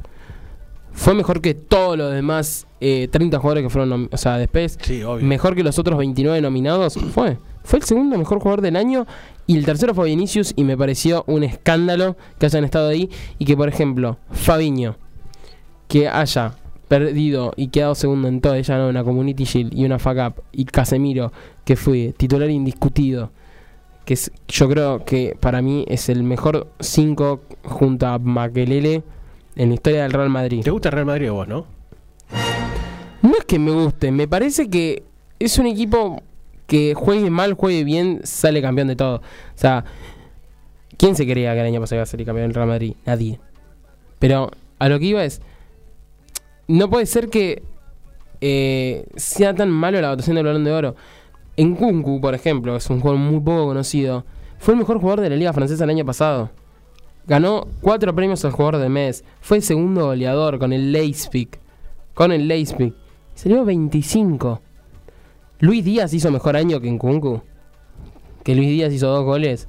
Fue mejor que todos los demás eh, 30 jugadores que fueron, o sea, después. Sí. Mejor que los otros 29 nominados. Fue. Fue el segundo mejor jugador del año. Y el tercero fue Vinicius. Y me pareció un escándalo que hayan estado ahí. Y que, por ejemplo, Fabiño, que haya perdido y quedado segundo en todo, ella no, una Community Shield y una Fuck Up. Y Casemiro, que fue titular indiscutido. Que es, yo creo que para mí es el mejor 5 junto a Makelele en la historia del Real Madrid. ¿Te gusta el Real Madrid a vos, no? No es que me guste, me parece que es un equipo que juegue mal, juegue bien, sale campeón de todo. O sea, ¿quién se creía que el año pasado iba a salir campeón del Real Madrid? Nadie. Pero a lo que iba es, no puede ser que eh, sea tan malo la votación del Balón de Oro. En Kunku, por ejemplo, es un jugador muy poco conocido, fue el mejor jugador de la Liga Francesa el año pasado. Ganó cuatro premios al jugador del mes. Fue segundo goleador con el Leipzig. Con el Leipzig. Salió 25. Luis Díaz hizo mejor año que en Kunku. Que Luis Díaz hizo dos goles.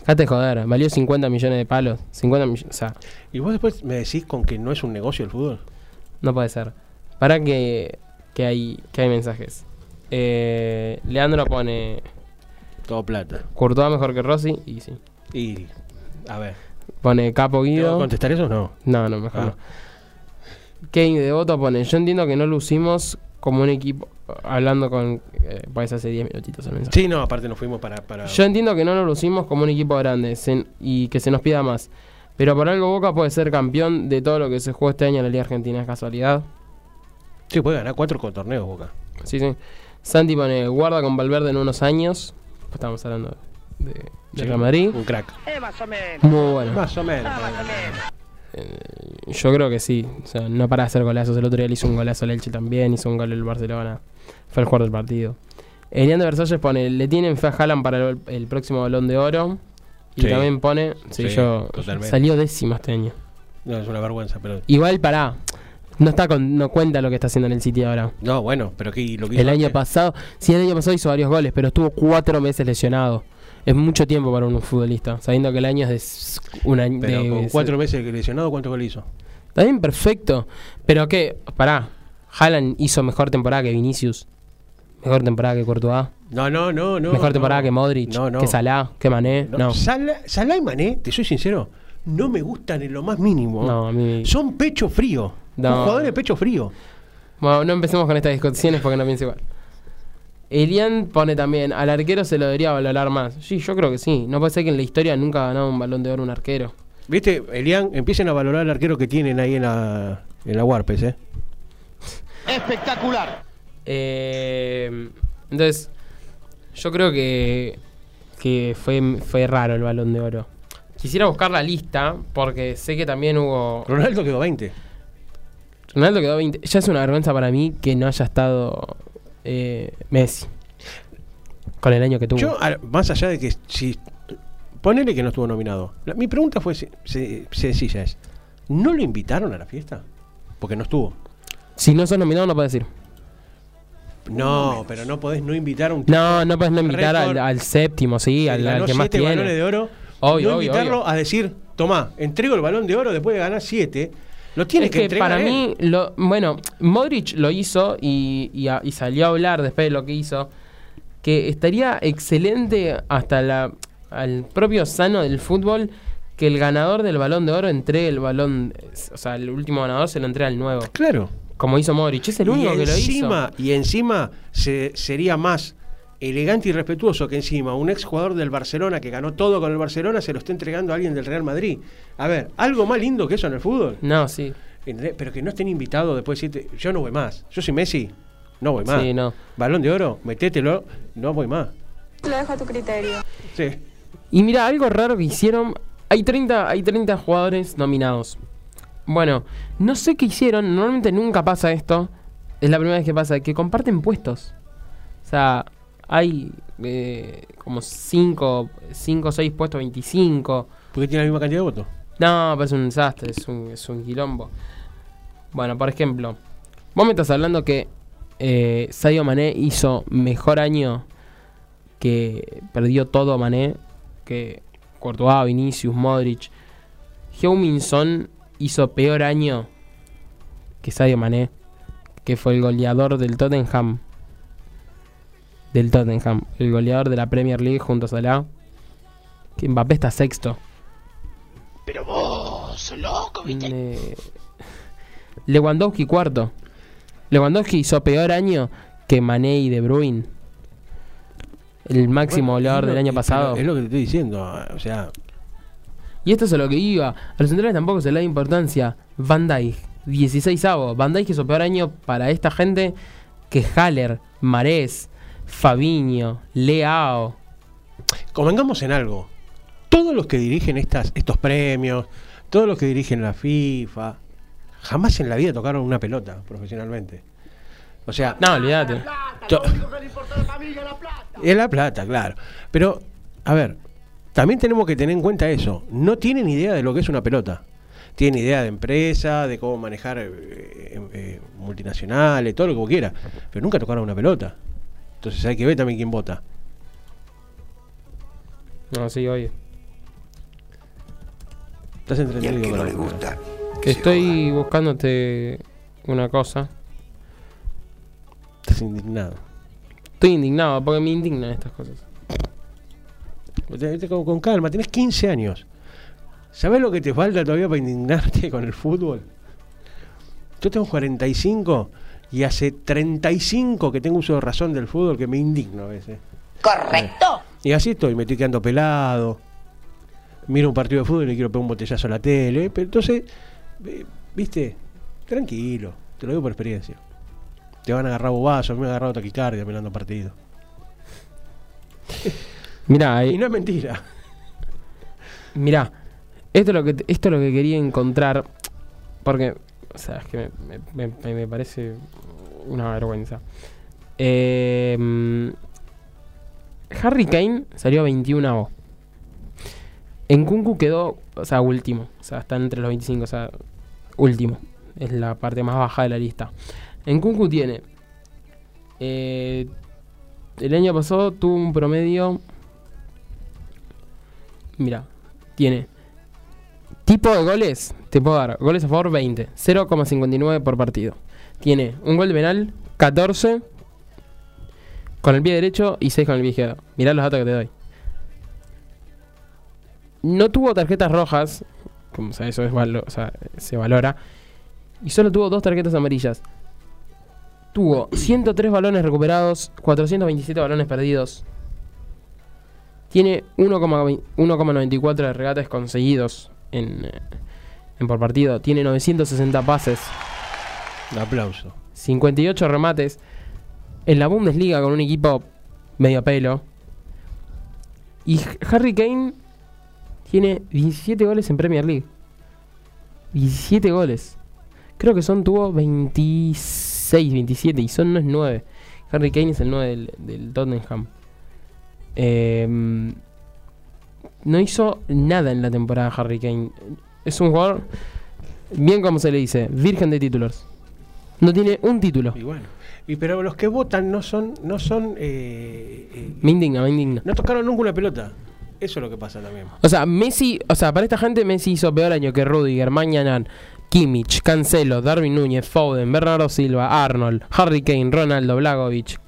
Dejate de joder. Valió 50 millones de palos. 50 millones. O sea, Y vos después me decís con que no es un negocio el fútbol. no puede ser. Para que, que, hay, que hay mensajes. Eh, Leandro pone Todo plata. Courtois mejor que Rossi. Y sí. Y, a ver, Pone Capo ¿te Guido. contestar eso o no? No, no, mejor Ah. no. Kane de Voto pone, yo entiendo que no lucimos como un equipo, hablando con, eh, pues hace 10 minutitos el mensaje. Sí, no, aparte nos fuimos para... para... Yo entiendo que no nos lucimos como un equipo grande se- y que se nos pida más. Pero por algo Boca puede ser campeón de todo lo que se jugó este año en la Liga Argentina. ¿Es casualidad? Sí, puede ganar cuatro con torneos, Boca. Sí, sí. Santi pone, guarda con Valverde en unos años. Pues estamos hablando de, de Sí, Real Madrid. Un crack. Muy bueno. Más o menos. Yo creo que sí. O sea, no para de hacer golazos. El otro día le hizo un golazo al Elche también. Hizo un gol el Barcelona. Fue el jugador del partido. Elian de Versalles pone: Le tienen fe a Haaland para el, el próximo balón de oro. Y Sí. también pone: Sí, Sí, yo. totalmente. Salió décimo este año. No, es una vergüenza, pero... Igual para. No está con, no cuenta lo que está haciendo en el City ahora. No, bueno, pero ¿qué, lo que El hizo año pasado, sí, el año pasado hizo varios goles, pero estuvo cuatro meses lesionado. Es mucho tiempo para un futbolista, sabiendo que el año es de un año. Pero de- con cuatro meses lesionado, ¿cuánto gol hizo? Está bien, perfecto. Pero que, pará, Haaland hizo mejor temporada que Vinicius. Mejor temporada que Courtois. No, no, no, no. mejor no. temporada que Modric. No, no. Que Salah, que Mané. No. Salah, Salah y Mané, te soy sincero, no me gustan en lo más mínimo. No, a mí. Son pecho frío. No. Un jugador de pecho frío. Bueno, no empecemos con estas discusiones porque no pienso igual. Elian pone también, al arquero se lo debería valorar más. Sí, yo creo que sí. No puede ser que en la historia nunca ha ganado un balón de oro un arquero. ¿Viste, Elian? Empiecen a valorar al arquero que tienen ahí en la, en la Warpes, ¿eh? Espectacular. Eh, entonces, yo creo que, que fue, fue raro el balón de oro. Quisiera buscar la lista porque sé que también hubo... Ronaldo quedó 20. Ronaldo quedó 20. Ya es una vergüenza para mí que no haya estado eh, Messi. Con el año que tuvo. Yo, más allá de que si. Ponele que no estuvo nominado. La- mi pregunta fue se- se- sencilla: es, ¿no lo invitaron a la fiesta? Porque no estuvo. Si no sos nominado no puedes ir. No, pero no podés no invitar a un No, no puedes no invitar al, séptimo, sí, al, al que más siete tiene. balones de oro. Obvio, no obvio, invitarlo obvio. a decir, tomá, entrego el balón de oro después de ganar siete. Lo tiene es que, para él. mí, lo, bueno, Modric lo hizo y, y a- y salió a hablar después de lo que hizo, que estaría excelente hasta la, al propio sano del fútbol que el ganador del balón de oro entregue el balón, o sea, el último ganador se lo entrega al nuevo. Claro. Como hizo Modric. Es el único y que lo encima, hizo. Y encima se- sería más elegante y respetuoso que encima un ex jugador del Barcelona que ganó todo con el Barcelona se lo esté entregando a alguien del Real Madrid. A ver, algo más lindo que eso en el fútbol. No, sí. ¿Entendés? Pero que no estén invitados después de decirte, yo no voy más. Yo soy Messi, no voy más. Sí, no. Balón de oro, metételo, no voy más. Lo dejo a tu criterio. Sí. Y mira, algo raro que hicieron. Hay 30, hay 30 jugadores nominados. Bueno, no sé qué hicieron. Normalmente nunca pasa esto. Es la primera vez que pasa. Que comparten puestos. O sea, hay eh, como 5 o 6 puestos, 25. Porque tiene la misma cantidad de votos. No, pero es un desastre, es un, es un quilombo. Bueno, por ejemplo, vos me estás hablando que eh, Sadio Mané hizo mejor año que perdió todo Mané, que Courtois, Vinicius, Modric. Heung-Min hizo peor año que Sadio Mané, que fue el goleador del Tottenham. Del Tottenham, el goleador de la Premier League junto a Salah. Que Mbappé está sexto. Le- Lewandowski cuarto. Lewandowski hizo peor año que Mané y De Bruyne. El máximo Bueno, goleador del año pasado. pero Es lo que te estoy diciendo. O sea, Y esto es a lo que iba. A los centrales tampoco se le da importancia. Van Dijk, 16 avos. Van Dijk hizo peor año para esta gente que Haller, Marés, Fabiño, Leao. convengamos en algo. Todos los que dirigen estas, estos premios, todos los que dirigen la FIFA, jamás en la vida tocaron una pelota profesionalmente. O sea, No, olvídate. es la plata, claro. Pero, a ver, también tenemos que tener en cuenta eso. No tienen idea de lo que es una pelota. Tienen idea de empresa, de cómo manejar eh, eh, eh, multinacionales, todo lo que vos quieras. Pero nunca tocaron una pelota. Entonces hay que ver también quién vota. No, sí, oye. Estás entretenido que con no le gusta. Que estoy buscándote una cosa. Estás indignado. Estoy indignado porque me indignan estas cosas. Con, con calma, tenés 15 años. ¿Sabés lo que te falta todavía para indignarte con el fútbol? Yo tengo 45 y hace 35 que tengo uso de razón del fútbol que me indigno a veces. Correcto. Y así estoy, me estoy quedando pelado. Miro un partido de fútbol y quiero pegar un botellazo a la tele. Pero entonces, eh, viste, tranquilo, te lo digo por experiencia. Te van a agarrar bobazos, me ha agarrado taquicardia mirando partidos. Mirá, Y eh, no es mentira. mirá. Esto es, lo que, esto es lo que quería encontrar. Porque, o sea, es que me, me- me- parece una vergüenza. Eh, mm, Harry Kane salió 21 En Kunku quedó, o sea, último. O sea, está entre los 25, o sea, último. Es la parte más baja de la lista. En Kunku tiene. eh, el año pasado tuvo un promedio. Mira, tiene. Tipo de goles, te puedo dar. Goles a favor 20, 0,59 por partido. Tiene un gol de penal, 14 con el pie derecho y 6 con el pie izquierdo. Mirá los datos que te doy. No tuvo tarjetas rojas, como sea, eso es valo- o sea, se valora. Y solo tuvo dos tarjetas amarillas. Tuvo 103 balones recuperados, 427 balones perdidos. Tiene 1,20 1,94 de regates conseguidos en, eh, en por partido. Tiene 960 pases, Un aplauso. 58 remates. En la Bundesliga con un equipo medio pelo. Y Harry Kane tiene 17 goles en Premier League. 17 goles. Creo que son tuvo 26, 27 y son no es 9. Harry Kane es el 9 del, del Tottenham. Em, no hizo nada en la temporada Harry Kane. Es un jugador, bien como se le dice, virgen de títulos. No tiene un título. Y bueno. Y pero los que votan no son, no son, eh, eh, Me indigna, me indigna. no tocaron nunca una pelota. Eso es lo que pasa también. O sea, Messi, o sea, para esta gente Messi hizo peor año que Rudiger, Mañanan, Kimmich, Cancelo, Darwin Núñez, Foden, Bernardo Silva, Arnold, Harry Kane, Ronaldo, Blagovic,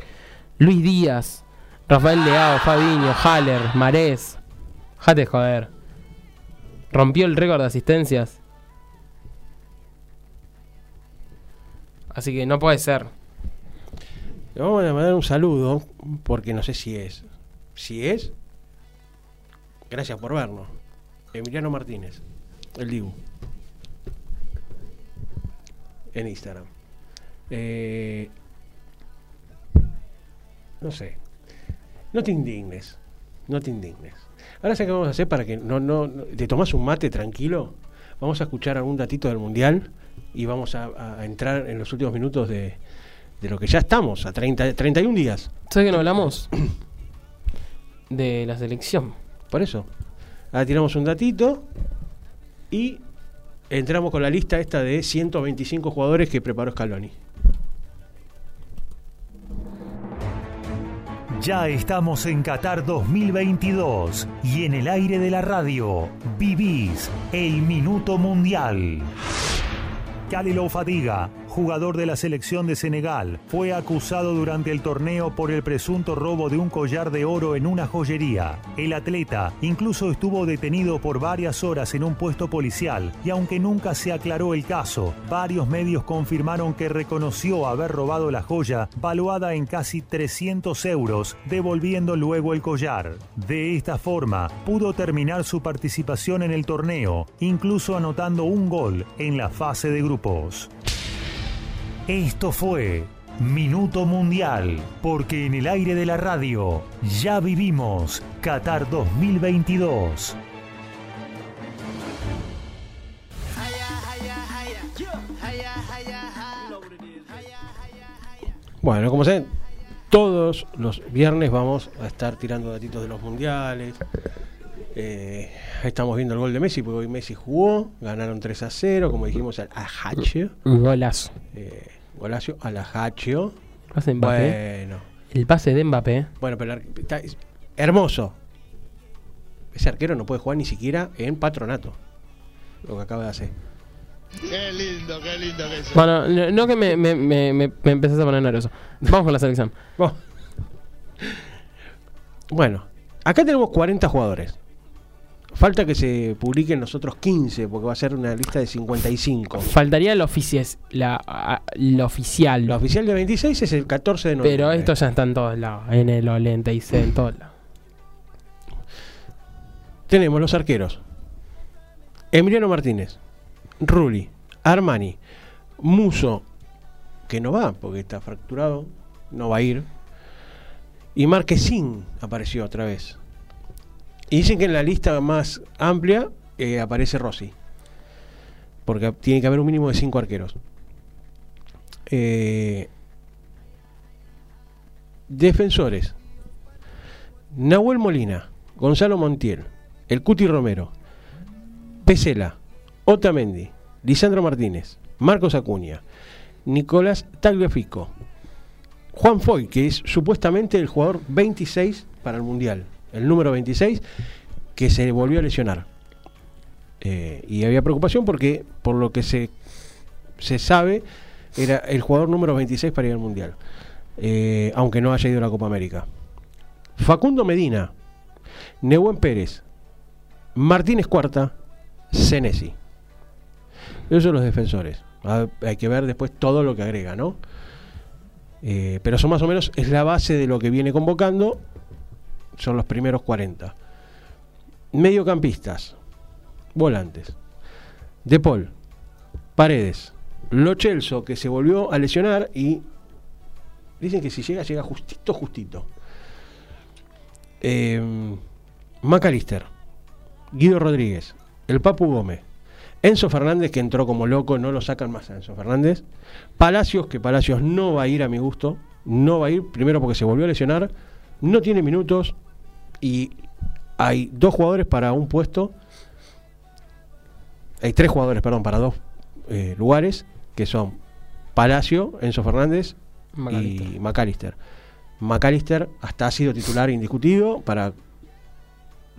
Luis Díaz, Rafael Leao, Fabiño, Haller, Marés. Jate joder. Rompió el récord de asistencias. Así que no puede ser. Le vamos a mandar un saludo, porque no sé si es. Si es, gracias por vernos. Emiliano Martínez, el Dibu. En Instagram. Eh, no sé. No te indignes. No te indignes. Ahora sé qué vamos a hacer para que no, no, te tomas un mate tranquilo. Vamos a escuchar algún datito del mundial y vamos a, a entrar en los últimos minutos de, de lo que ya estamos, a 30, 31 días. ¿Sabes que no hablamos? De la selección. Por eso. Ahora tiramos un datito y entramos con la lista esta de 125 jugadores que preparó Scaloni. Ya estamos en Qatar 2022 y en el aire de la radio vivís el Minuto Mundial. Khalilou Fadiga, jugador de la selección de Senegal, fue acusado durante el torneo por el presunto robo de un collar de oro en una joyería. El atleta incluso estuvo detenido por varias horas en un puesto policial y aunque nunca se aclaró el caso, varios medios confirmaron que reconoció haber robado la joya valuada en casi 300 euros, devolviendo luego el collar. De esta forma, pudo terminar su participación en el torneo, incluso anotando un gol en la fase de grupos. Esto fue Minuto Mundial, porque en el aire de la radio ya vivimos Qatar 2022. Bueno, como saben, todos los viernes vamos a estar tirando datitos de los mundiales. Eh, estamos viendo el gol de Messi, porque hoy Messi jugó, ganaron 3 a 0, como dijimos, al Ajaccio. Golazo. Eh, golacio al Ajaccio. Pase de Mbappé. Bueno, El pase de Mbappé. bueno, pero está- es hermoso. Ese arquero no puede jugar ni siquiera en patronato. Lo que acaba de hacer. Qué lindo, qué lindo que es. Bueno, no, no que me, me, me, me, empezás a poner nervioso. Vamos con la selección. Bueno. Bueno, acá tenemos 40 jugadores. Falta que se publiquen los otros 15, porque va a ser una lista de 55. Faltaría la, la, la oficial. La oficial de 26 es el 14 de noviembre. pero esto ya está en todos lados. En el Olente y en todos lados. Tenemos los arqueros. Emiliano Martínez, Rulli, Armani, Muso, que no va porque está fracturado, no va a ir. Y Marquesín apareció otra vez. Y dicen que en la lista más amplia eh, aparece Rossi. Porque tiene que haber un mínimo de cinco arqueros. Eh, defensores. Nahuel Molina, Gonzalo Montiel, El Cuti Romero, Pesela, Otamendi, Lisandro Martínez, Marcos Acuña, Nicolás Tagliafico, Juan Foy, que es supuestamente el jugador 26 para el Mundial, el número 26, que se volvió a lesionar. Eh, y había preocupación porque, por lo que se, se sabe, era el jugador número 26 para ir al Mundial, eh, aunque no haya ido a la Copa América. Facundo Medina, Nehuen Pérez, Martínez Cuarta, Senesi. Esos son los defensores. Ah, Hay que ver después todo lo que agrega, ¿no? Eh, pero son más o menos, es la base de lo que viene convocando. Son los primeros 40. Mediocampistas, volantes. De Paul, Paredes, Lo Celso, que se volvió a lesionar y dicen que si llega, llega justito, justito. Eh, Macalister, Guido Rodríguez, el Papu Gómez, Enzo Fernández, que entró como loco, no lo sacan más a Enzo Fernández. Palacios, que Palacios no va a ir a mi gusto, no va a ir, primero porque se volvió a lesionar, no tiene minutos y hay dos jugadores para un puesto, hay tres jugadores, perdón, para dos eh, lugares, que son Palacio, Enzo Fernández Macalister. y McAllister. McAllister hasta ha sido titular indiscutido para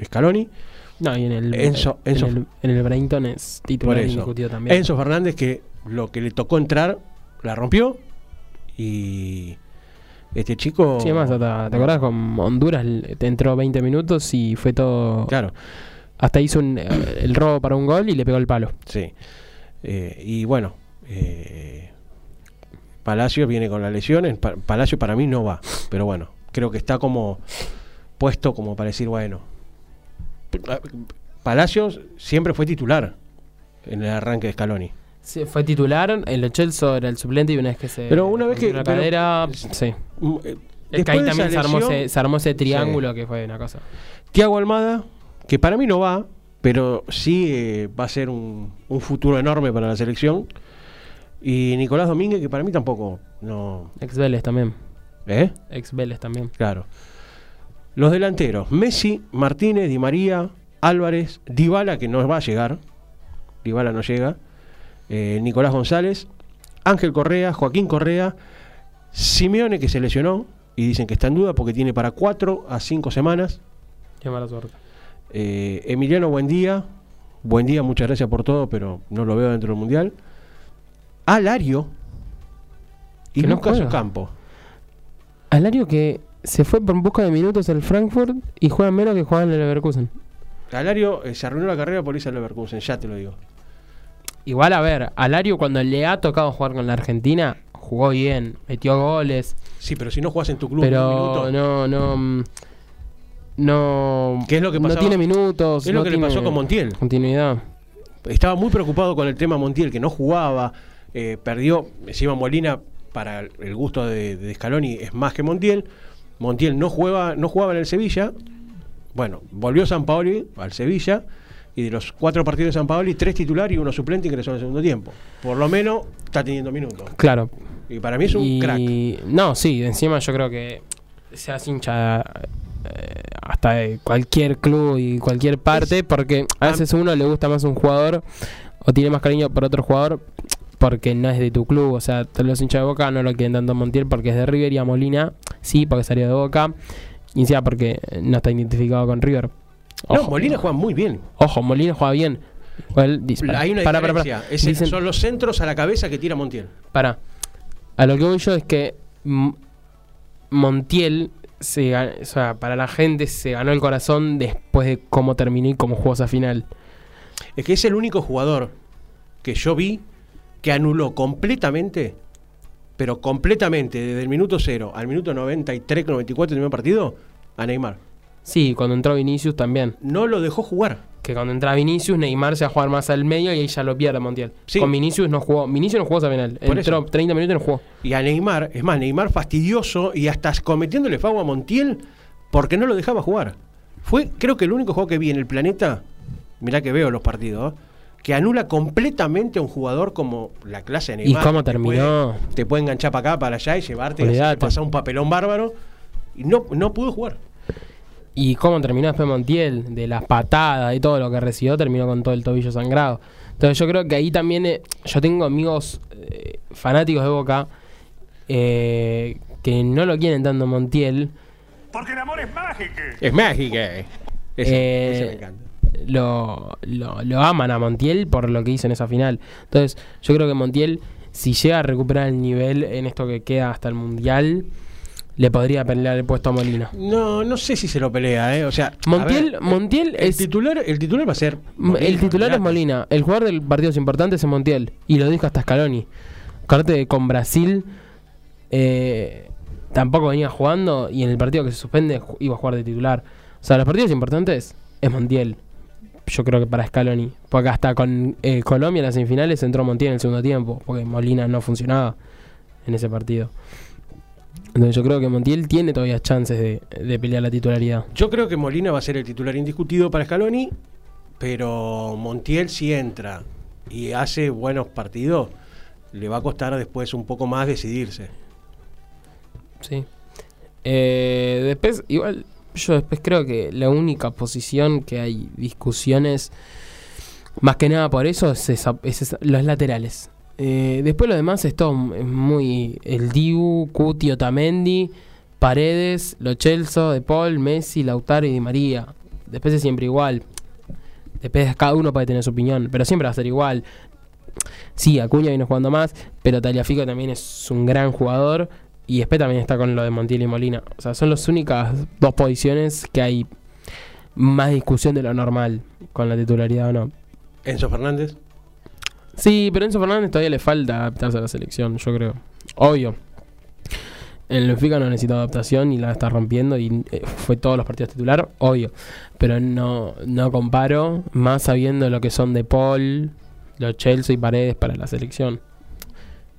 Scaloni. No, y en el, Enzo- en Enzo- el, en el Brainton es titular indiscutido también. Enzo Fernández que lo que le tocó entrar la rompió y este chico Sí, además, ¿te, te acordás? Con Honduras te entró 20 minutos y fue todo. claro Hasta hizo un, eh, el robo para un gol y le pegó el palo. sí Eh, y bueno eh, Palacio viene con las lesiones. Pa- Palacio para mí no va. Pero bueno, creo que está como puesto como para decir, bueno. Palacios siempre fue titular en el arranque de Scaloni. Sí, fue titular, el Chelsea era el suplente y una vez que se. Pero una vez que- La pero- cadera. sí. Eh, Es que ahí también se armó, ese, se armó ese triángulo que fue una cosa. Tiago Almada, que para mí no va, pero sí eh, va a ser un, un futuro enorme para la selección. Y Nicolás Domínguez, que para mí tampoco, no. Ex Vélez también. ¿Eh? Ex Vélez también. Claro. Los delanteros, Messi, Martínez, Di María, Álvarez, Dybala, que no va a llegar. Dybala no llega. Eh, Nicolás González, Ángel Correa, Joaquín Correa, Simeone, que se lesionó y dicen que está en duda porque tiene para cuatro a cinco semanas. Qué mala suerte. Eh, Emiliano Buendía, buen día, muchas gracias por todo, pero no lo veo dentro del mundial. Alario y Que no Lucas juega. Ocampo. Alario que se fue por busca de minutos al Frankfurt y juega menos que juega en el Leverkusen. Alario eh, se arruinó la carrera por irse al Leverkusen, ya te lo digo. Igual, a ver, Alario cuando le ha tocado jugar con la Argentina, jugó bien, metió goles, Sí, pero si no jugás en tu club pero no, no, mm, no, ¿Qué es lo que no pasaba? tiene minutos, es lo no que le pasó con Montiel. Continuidad. Estaba muy preocupado con el tema Montiel, que no jugaba, eh, perdió, encima Molina, para el- el gusto de, de Scaloni, es más que Montiel. Montiel no jugaba, no jugaba en el Sevilla. Bueno, volvió San Paoli al Sevilla. Y de los cuatro partidos de San Paoli, tres titulares y uno suplente ingresó en el segundo tiempo. Por lo menos está teniendo minutos. Claro. Y para mí es un y, crack. No, sí, encima yo creo que se hace hincha eh, hasta de cualquier club y cualquier parte, porque a veces a uno le gusta más un jugador o tiene más cariño por otro jugador porque no es de tu club. O sea, te los hinchas de Boca no lo quieren tanto Montiel porque es de River y a Molina sí, porque salió de Boca. Y encima porque no está identificado con River. No, Molina juega muy bien. Ojo, Molina juega bien. Para, Hay una para, diferencia. para. Dicen- son los centros a la cabeza que tira Montiel. para. A lo que voy yo es que Montiel, se, o sea, para la gente se ganó el corazón después de cómo terminó y cómo jugó esa final. Es que es el único jugador que yo vi que anuló completamente, pero completamente, desde el minuto 0 al minuto 93, 94 del primer partido, a Neymar. Sí, cuando entró Vinicius también. No lo dejó jugar. Que cuando entra Vinicius, Neymar se va a jugar más al medio y ahí ya lo pierde Montiel. Sí. Con Vinicius no jugó. Vinicius no jugó esa final. Por Entró eso. 30 minutos y no jugó. Y a Neymar, es más, Neymar fastidioso y hasta cometiéndole fago a Montiel porque no lo dejaba jugar. Fue, creo que el único juego que vi en el planeta, mirá que veo los partidos, ¿eh? que anula completamente a un jugador como la clase de ¿Y Neymar. cómo que te terminó? puede- te puede enganchar para acá, para allá y llevarte y pasar un papelón bárbaro. Y no, no pudo jugar. Y cómo terminó después Montiel, de las patadas y todo lo que recibió, terminó con todo el tobillo sangrado. Entonces yo creo que ahí también, eh, yo tengo amigos eh, fanáticos de Boca eh, que no lo quieren tanto Montiel, Porque el amor es mágico. Es. Ese, Eh, ese me encanta. lo, lo, lo aman a Montiel por lo que hizo en esa final. Entonces yo creo que Montiel, si llega a recuperar el nivel en esto que queda hasta el Mundial, le podría pelear el puesto a Molina. No, no sé si se lo pelea, ¿eh? O sea, Montiel, ver, Montiel el, es titular, el titular va a ser. Molina, el titular es. Molina. El jugador del partidos importantes es Montiel. Y lo dijo hasta Scaloni. Con Brasil eh, tampoco venía jugando. Y en el partido que se suspende iba a jugar de titular. O sea, los partidos importantes es Montiel. Yo creo que para Scaloni. Porque hasta con eh, Colombia en las semifinales entró Montiel en el segundo tiempo. Porque Molina no funcionaba en ese partido. Entonces yo creo que Montiel tiene todavía chances de, de pelear la titularidad. Yo creo que Molina va a ser el titular indiscutido para Scaloni, pero Montiel si entra y hace buenos partidos, le va a costar después un poco más decidirse. Sí. Eh, después, igual, yo después creo que la única posición que hay discusiones, más que nada por eso, es, esa- es esa- los laterales. Eh, después lo demás es todo muy... El Dibu, Cuti, Otamendi, Paredes, Lo Celso, De Paul, Messi, Lautaro y Di María. Después es siempre igual. Después cada uno puede tener su opinión, pero siempre va a ser igual. Sí, Acuña viene jugando más, pero Taliafico también es un gran jugador. Y después también está con lo de Montiel y Molina. O sea, son las únicas dos posiciones que hay más discusión de lo normal con la titularidad o no. Enzo Fernández, Sí, pero Enzo Fernández todavía le falta adaptarse a la selección, yo creo. Obvio. El Benfica no necesita adaptación y la está rompiendo y eh, fue todos los partidos titular, obvio. Pero no, no comparo, más sabiendo lo que son de Paul, los Chelsea y Paredes para la selección.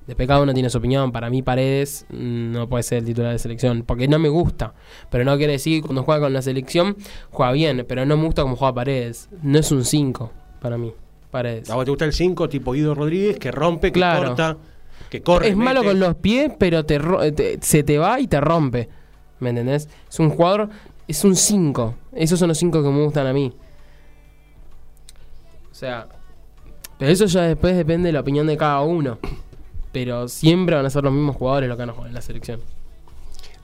Después cada uno tiene su opinión. Para mí Paredes no puede ser el titular de selección. Porque no me gusta. Pero no quiere decir cuando juega con la selección juega bien. Pero no me gusta como juega Paredes. No es un 5 para mí. Paredes. ¿A vos te gusta el 5 tipo Guido Rodríguez que rompe, que Claro. corta, que corre? es malo con los pies, pero te, ro- te- se te va y te rompe. ¿Me entendés? Es un jugador, es un 5. Esos son los 5 que me gustan a mí. O sea, pero eso ya después depende de la opinión de cada uno. Pero siempre van a ser los mismos jugadores los que van a jugar en la selección.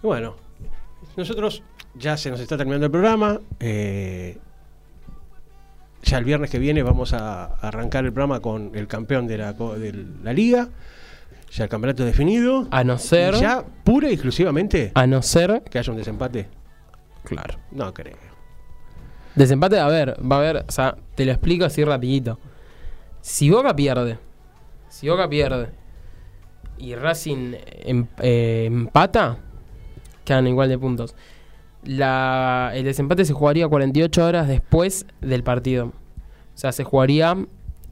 Bueno, nosotros ya se nos está terminando el programa. eh, ya el viernes que viene vamos a arrancar el programa con el campeón de la, co- de la liga. Ya el campeonato definido. A no ser, ya pura y exclusivamente a no ser, que haya un desempate. claro. No creo. Desempate, a ver, va a haber, o sea, te lo explico así rapidito. Si Boca pierde, si Boca pierde y Racing em- eh, empata, quedan igual de puntos. La, el desempate se jugaría 48 horas después del partido. O sea, se jugaría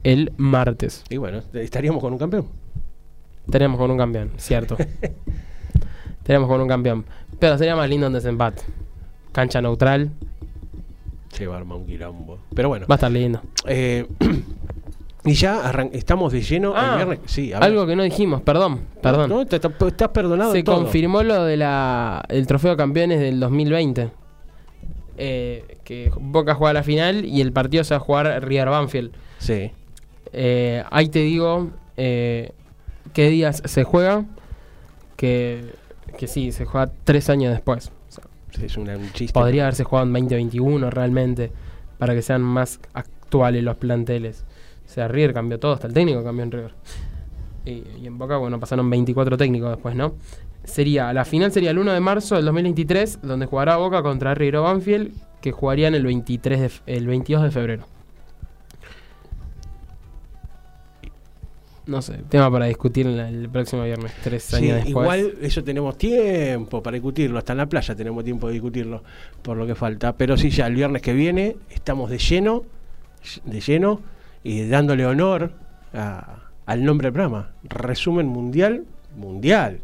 el martes. Y bueno, estaríamos con un campeón. Estaríamos con un campeón, cierto. Estaríamos con un campeón. Pero sería más lindo un desempate. Cancha neutral, Se va a armar un quilombo. Pero bueno. va a estar lindo. eh, y ya estamos de lleno Ah, el viernes. Sí, a ver. Algo que no dijimos, perdón, perdón. No, te- te- estás perdonado. Se todo. confirmó lo de la el trofeo de campeones del 2020. Eh, que Boca juega la final y el partido se va a jugar River Banfield. Sí. Eh, ahí te digo eh, qué días se juega. Que, que sí, se juega tres años después. O sea, Sí, Es una- un chiste. podría haberse jugado en 2021 realmente. Para que sean más actuales los planteles. O sea, River cambió todo, hasta el técnico cambió en River. Y, y en Boca, bueno, pasaron 24 técnicos después, ¿no? Sería, la final sería el 1 de marzo del 2023, donde jugará Boca contra River Banfield, que jugarían el 23 de, el 22 de febrero. No sé, tema para discutir en la- el próximo viernes, tres Sí, años después. igual eso tenemos tiempo para discutirlo, hasta en la playa tenemos tiempo de discutirlo por lo que falta, pero sí ya el viernes que viene estamos de lleno, de lleno y dándole honor a- al nombre del programa, resumen mundial, mundial.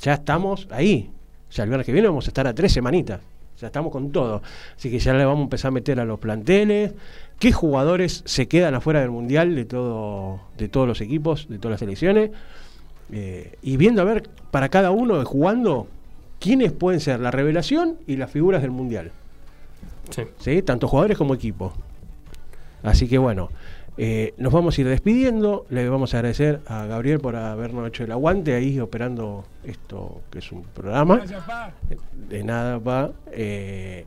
Ya estamos ahí. Ya el viernes que viene vamos a estar a tres semanitas. Ya estamos con todo. Así que ya le vamos a empezar a meter a los planteles. ¿Qué jugadores se quedan afuera del mundial de todo, de todos los equipos, de todas las selecciones? Eh, y viendo a ver para cada uno jugando quiénes pueden ser la revelación y las figuras del mundial. Sí. ¿sí? Tanto jugadores como equipo. Así que bueno, eh, nos vamos a ir despidiendo. Le vamos a agradecer a Gabriel por habernos hecho el aguante ahí operando esto que es un programa. De nada, pa. Eh,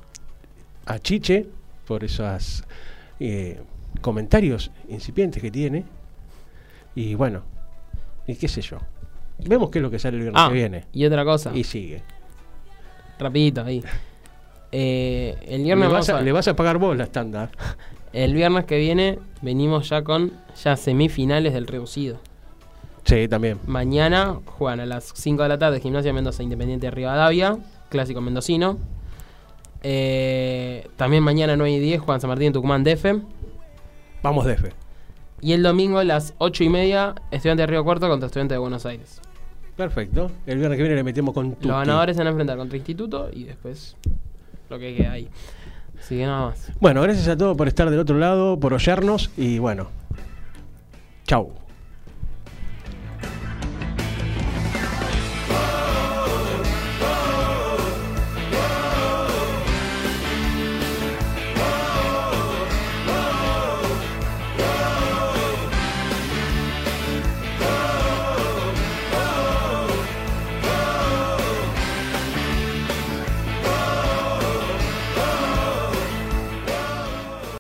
a Chiche por esos eh, comentarios incipientes que tiene. Y bueno, y qué sé yo. Vemos qué es lo que sale el viernes Ah, que viene. y otra cosa, Y sigue. rapidito ahí. Eh, el Le viernes vas, vamos a, a- le vas a pagar vos la estándar. El viernes que viene venimos ya con ya semifinales del reducido. Sí, también. Mañana juegan a las 5 de la tarde Gimnasia Mendoza Independiente de Rivadavia, clásico mendocino. Eh, también mañana 9 y 10 juegan San Martín Tucumán DF. Vamos, Defe. Y el domingo a las 8 y media Estudiante de Río Cuarto contra Estudiante de Buenos Aires. Perfecto. El viernes que viene le metemos con tu. Los ganadores se van a enfrentar contra Instituto y después lo que queda ahí. Así que nada más. Bueno, gracias a todos por estar del otro lado, por oyernos y bueno. Chau.